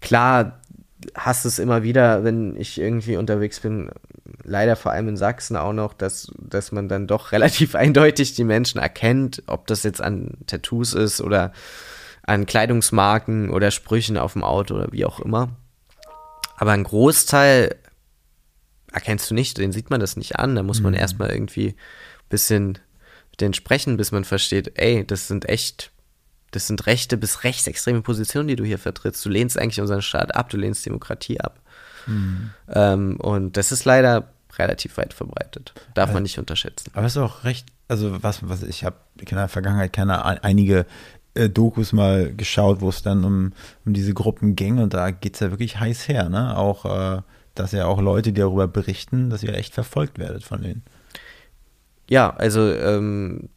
Klar, hast es immer wieder, wenn ich irgendwie unterwegs bin, leider vor allem in Sachsen auch noch, dass, dass man dann doch relativ eindeutig die Menschen erkennt, ob das jetzt an Tattoos ist oder an Kleidungsmarken oder Sprüchen auf dem Auto oder wie auch immer. Aber ein Großteil erkennst du nicht, den sieht man das nicht an. Da muss man erstmal irgendwie ein bisschen mit denen sprechen, bis man versteht, ey, das sind echt, das sind rechte bis rechtsextreme Positionen, die du hier vertrittst. Du lehnst eigentlich unseren Staat ab, du lehnst Demokratie ab. Ähm, und das ist leider relativ weit verbreitet. Darf man nicht unterschätzen. Aber es ist auch recht, also was, was ich habe in der Vergangenheit keine einige äh, Dokus mal geschaut, wo es dann um, um diese Gruppen ging und da geht es ja wirklich heiß her, ne? Auch, äh, dass ja auch Leute, die darüber berichten, dass ihr echt verfolgt werdet von denen. Ja, also ähm,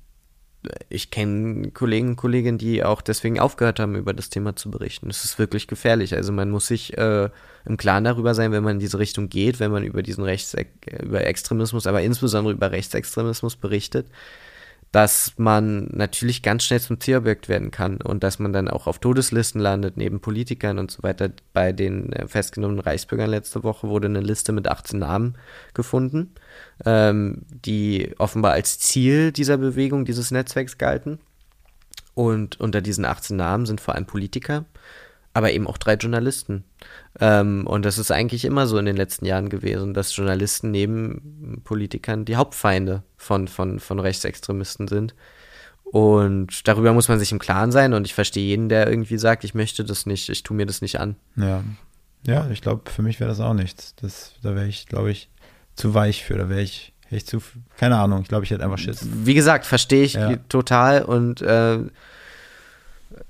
ich kenne Kollegen und Kolleginnen, die auch deswegen aufgehört haben, über das Thema zu berichten. Es ist wirklich gefährlich. Also man muss sich äh, im Klaren darüber sein, wenn man in diese Richtung geht, wenn man über diesen Rechts über Extremismus, aber insbesondere über Rechtsextremismus berichtet, dass man natürlich ganz schnell zum Zielobjekt werden kann und dass man dann auch auf Todeslisten landet, neben Politikern und so weiter. Bei den äh, festgenommenen Reichsbürgern letzte Woche wurde eine Liste mit 18 Namen gefunden, ähm, die offenbar als Ziel dieser Bewegung, dieses Netzwerks galten. Und unter diesen 18 Namen sind vor allem Politiker, aber eben auch drei Journalisten. Ähm, und das ist eigentlich immer so in den letzten Jahren gewesen, dass Journalisten neben Politikern die Hauptfeinde von, von, von Rechtsextremisten sind. Und darüber muss man sich im Klaren sein. Und ich verstehe jeden, der irgendwie sagt, ich möchte das nicht, ich tue mir das nicht an. Ja, ja ich glaube, für mich wäre das auch nichts. Das, da wäre ich, glaube ich, zu weich für. Da wäre ich, ich zu, keine Ahnung, ich glaube, ich hätte einfach Schiss. Wie gesagt, verstehe ich Ja. total und äh,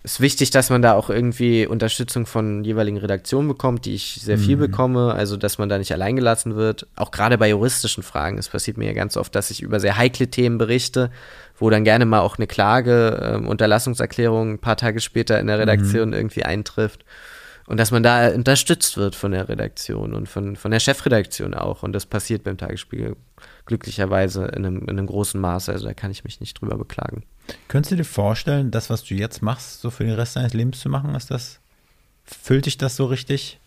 ist wichtig, dass man da auch irgendwie Unterstützung von jeweiligen Redaktionen bekommt, die ich sehr viel bekomme, also dass man da nicht allein gelassen wird. Auch gerade bei juristischen Fragen. Es passiert mir ja ganz oft, dass ich über sehr heikle Themen berichte, wo dann gerne mal auch eine Klage, ähm, Unterlassungserklärung ein paar Tage später in der Redaktion irgendwie eintrifft. Und dass man da unterstützt wird von der Redaktion und von, von der Chefredaktion auch. Und das passiert beim Tagesspiegel glücklicherweise in einem, in einem großen Maße. Also da kann ich mich nicht drüber beklagen. Könntest du dir vorstellen, das, was du jetzt machst, so für den Rest deines Lebens zu machen? Ist das, füllt dich das so richtig?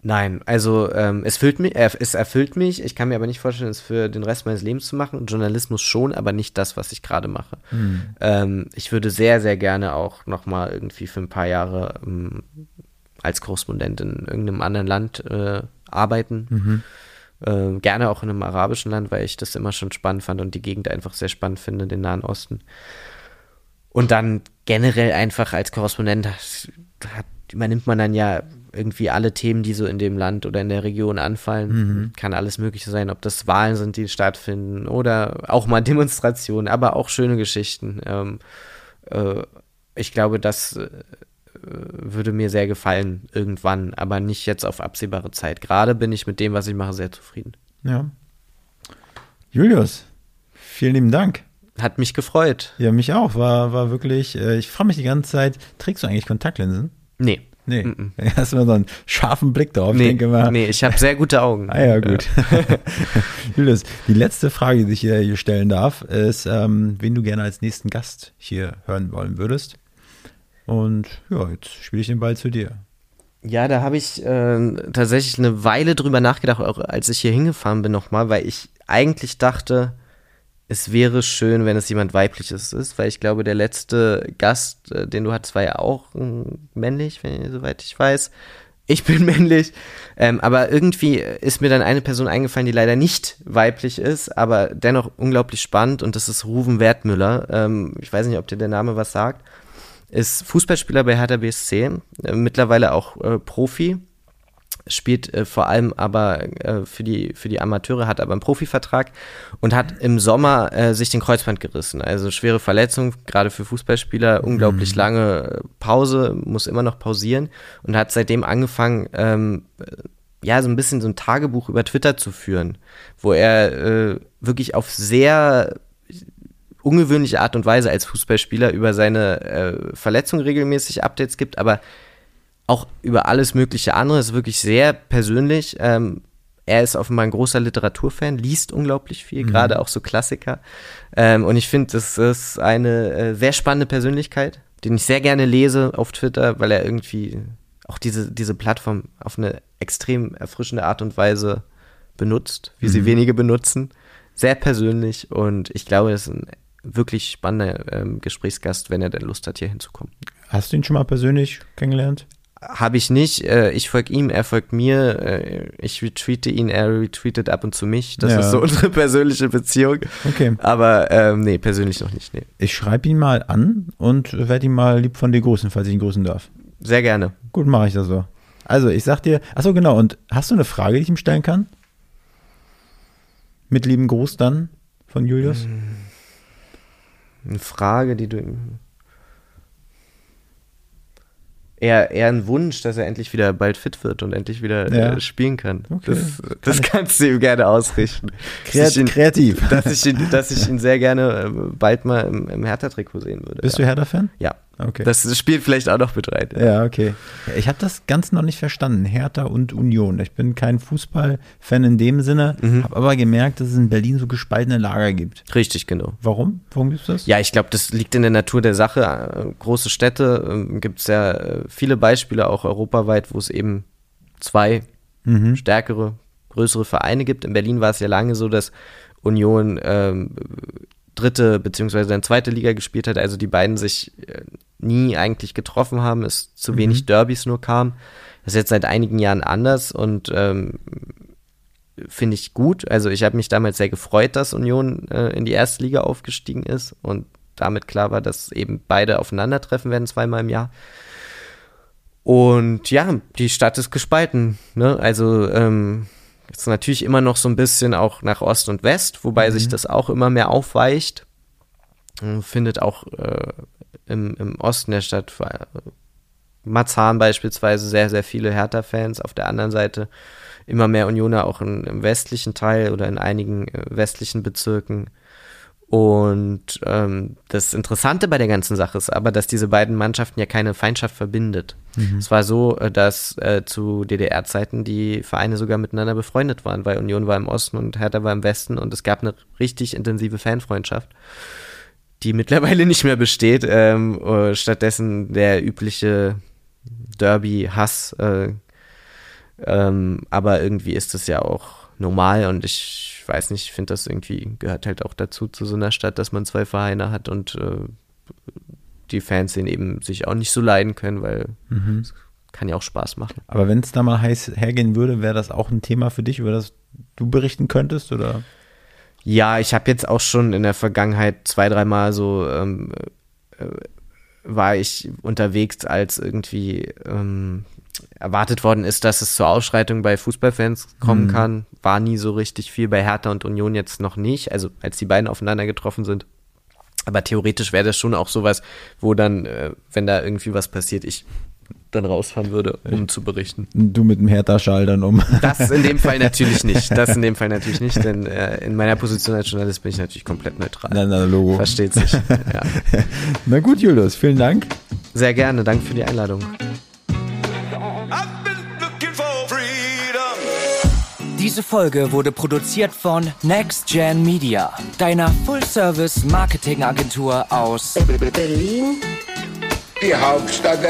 Nein, also ähm, es, füllt mich, äh, es erfüllt mich. Ich kann mir aber nicht vorstellen, es für den Rest meines Lebens zu machen. Journalismus schon, aber nicht das, was ich gerade mache. Hm. Ähm, ich würde sehr, sehr gerne auch noch mal irgendwie für ein paar Jahre ähm, als Korrespondent in irgendeinem anderen Land äh, arbeiten. Mhm. Äh, gerne auch in einem arabischen Land, weil ich das immer schon spannend fand und die Gegend einfach sehr spannend finde, den Nahen Osten. Und dann generell einfach als Korrespondent hat, übernimmt man dann ja irgendwie alle Themen, die so in dem Land oder in der Region anfallen. Kann alles Mögliche sein, ob das Wahlen sind, die stattfinden oder auch mal Demonstrationen, aber auch schöne Geschichten. Ähm, äh, ich glaube, das äh, würde mir sehr gefallen irgendwann, aber nicht jetzt auf absehbare Zeit. Gerade bin ich mit dem, was ich mache, sehr zufrieden. Ja. Julius, vielen lieben Dank. Hat mich gefreut. Ja, mich auch. War, war wirklich, äh, ich frage mich die ganze Zeit, trägst du eigentlich Kontaktlinsen? Nee. Nee. Mm-mm. Hast du mal so einen scharfen Blick drauf? Nee, ich denke mal. nee, ich habe sehr gute Augen. Ah ja, gut. Julius, die letzte Frage, die ich hier, hier stellen darf, ist, ähm, wen du gerne als nächsten Gast hier hören wollen würdest. Und ja, jetzt spiele ich den Ball zu dir. Ja, da habe ich äh, tatsächlich eine Weile drüber nachgedacht, als ich hier hingefahren bin nochmal, weil ich eigentlich dachte, es wäre schön, wenn es jemand weibliches ist, weil ich glaube, der letzte Gast, äh, den du hattest, war ja auch äh, männlich, wenn, soweit ich weiß. Ich bin männlich, ähm, aber irgendwie ist mir dann eine Person eingefallen, die leider nicht weiblich ist, aber dennoch unglaublich spannend und das ist Ruven Wertmüller. Ähm, ich weiß nicht, ob dir der Name was sagt. Ist Fußballspieler bei Hertha BSC, äh, mittlerweile auch äh, Profi, spielt äh, vor allem aber äh, für, die, für die Amateure, hat aber einen Profivertrag und hat im Sommer äh, sich den Kreuzband gerissen. Also schwere Verletzung, gerade für Fußballspieler, unglaublich lange äh, Pause, muss immer noch pausieren und hat seitdem angefangen, ähm, äh, ja, so ein bisschen so ein Tagebuch über Twitter zu führen, wo er äh, wirklich auf sehr ungewöhnliche Art und Weise als Fußballspieler über seine äh, Verletzung regelmäßig Updates gibt, aber auch über alles mögliche andere. Ist wirklich sehr persönlich. Ähm, er ist offenbar ein großer Literaturfan, liest unglaublich viel, Mhm. gerade auch so Klassiker. Ähm, und ich finde, das ist eine äh, sehr spannende Persönlichkeit, den ich sehr gerne lese auf Twitter, weil er irgendwie auch diese, diese Plattform auf eine extrem erfrischende Art und Weise benutzt, wie sie Mhm. wenige benutzen. Sehr persönlich und ich glaube, das ist ein wirklich spannender ähm, Gesprächsgast, wenn er denn Lust hat, hier hinzukommen. Hast du ihn schon mal persönlich kennengelernt? Habe ich nicht. Äh, ich folge ihm, er folgt mir. Äh, ich retweete ihn, er retweetet ab und zu mich. Das Ja. ist so unsere persönliche Beziehung. Okay. Aber ähm, nee, persönlich noch nicht. Nee. Ich schreibe ihn mal an und werde ihn mal lieb von dir grüßen, falls ich ihn grüßen darf. Sehr gerne. Gut, mache ich das so. Also, ich sag dir, achso, genau, und hast du eine Frage, die ich ihm stellen kann? Mit lieben Gruß dann von Julius? Eine Frage, die du ihm. Eher, eher ein Wunsch, dass er endlich wieder bald fit wird und endlich wieder Ja. äh, spielen kann. Okay. Das, das kannst du ihm gerne ausrichten. Kreat dass, ihn, kreativ. dass, ich ihn, dass ich ihn sehr gerne äh, bald mal im, im Hertha-Trikot sehen würde. Bist ja. du Hertha-Fan? Ja. Okay. Das spielt vielleicht auch noch mit rein. ja, okay. Ich habe das Ganze noch nicht verstanden. Hertha und Union. Ich bin kein Fußballfan in dem Sinne, Mhm. habe aber gemerkt, dass es in Berlin so gespaltene Lager gibt. Richtig, genau. Warum? Warum gibt es das? Ja, ich glaube, das liegt in der Natur der Sache. Große Städte ähm, gibt es ja äh, viele Beispiele, auch europaweit, wo es eben zwei Mhm. stärkere, größere Vereine gibt. In Berlin war es ja lange so, dass Union ähm, dritte beziehungsweise dann zweite Liga gespielt hat, also die beiden sich äh, nie eigentlich getroffen haben, es zu wenig Derbys nur kam. Das ist jetzt seit einigen Jahren anders und ähm, finde ich gut. Also ich habe mich damals sehr gefreut, dass Union äh, in die erste Liga aufgestiegen ist und damit klar war, dass eben beide aufeinandertreffen werden zweimal im Jahr. Und ja, die Stadt ist gespalten. Ne? Also ähm, ist natürlich immer noch so ein bisschen auch nach Ost und West, wobei sich das auch immer mehr aufweicht. Äh, Findet auch äh, im, im Osten der Stadt, Marzahn beispielsweise, sehr, sehr viele Hertha-Fans. Auf der anderen Seite immer mehr Unioner auch in, im westlichen Teil oder in einigen äh, westlichen Bezirken. Und ähm, das Interessante bei der ganzen Sache ist aber, dass diese beiden Mannschaften ja keine Feindschaft verbindet. Mhm. Es war so, äh, dass äh, zu DDR-Zeiten die Vereine sogar miteinander befreundet waren, weil Union war im Osten und Hertha war im Westen und es gab eine richtig intensive Fanfreundschaft, die mittlerweile nicht mehr besteht. Ähm, äh, stattdessen der übliche Derby-Hass. Äh, ähm, aber irgendwie ist das ja auch normal und ich weiß nicht, ich finde das irgendwie gehört halt auch dazu zu so einer Stadt, dass man zwei Vereine hat und äh, die Fans den eben sich auch nicht so leiden können, weil mhm. kann ja auch Spaß machen. Aber wenn es da mal heiß hergehen würde, wäre das auch ein Thema für dich, über das du berichten könntest oder? Ja, ich habe jetzt auch schon in der Vergangenheit zwei, dreimal so ähm, äh, war ich unterwegs, als irgendwie ähm, erwartet worden ist, dass es zur Ausschreitung bei Fußballfans kommen mhm. kann. War nie so richtig viel bei Hertha und Union jetzt noch nicht, also als die beiden aufeinander getroffen sind. Aber theoretisch wäre das schon auch sowas, wo dann, äh, wenn da irgendwie was passiert, ich dann rausfahren würde, um zu berichten. Du mit dem Hertha-Schal dann um. Das in dem Fall natürlich nicht. Das in dem Fall natürlich nicht, denn äh, in meiner Position als Journalist bin ich natürlich komplett neutral. Na, na, Logo. Versteht sich. Ja. Na gut, Julius, vielen Dank. Sehr gerne, danke für die Einladung. Diese Folge wurde produziert von Next Gen Media, deiner Full-Service-Marketing-Agentur aus Berlin, die Hauptstadt der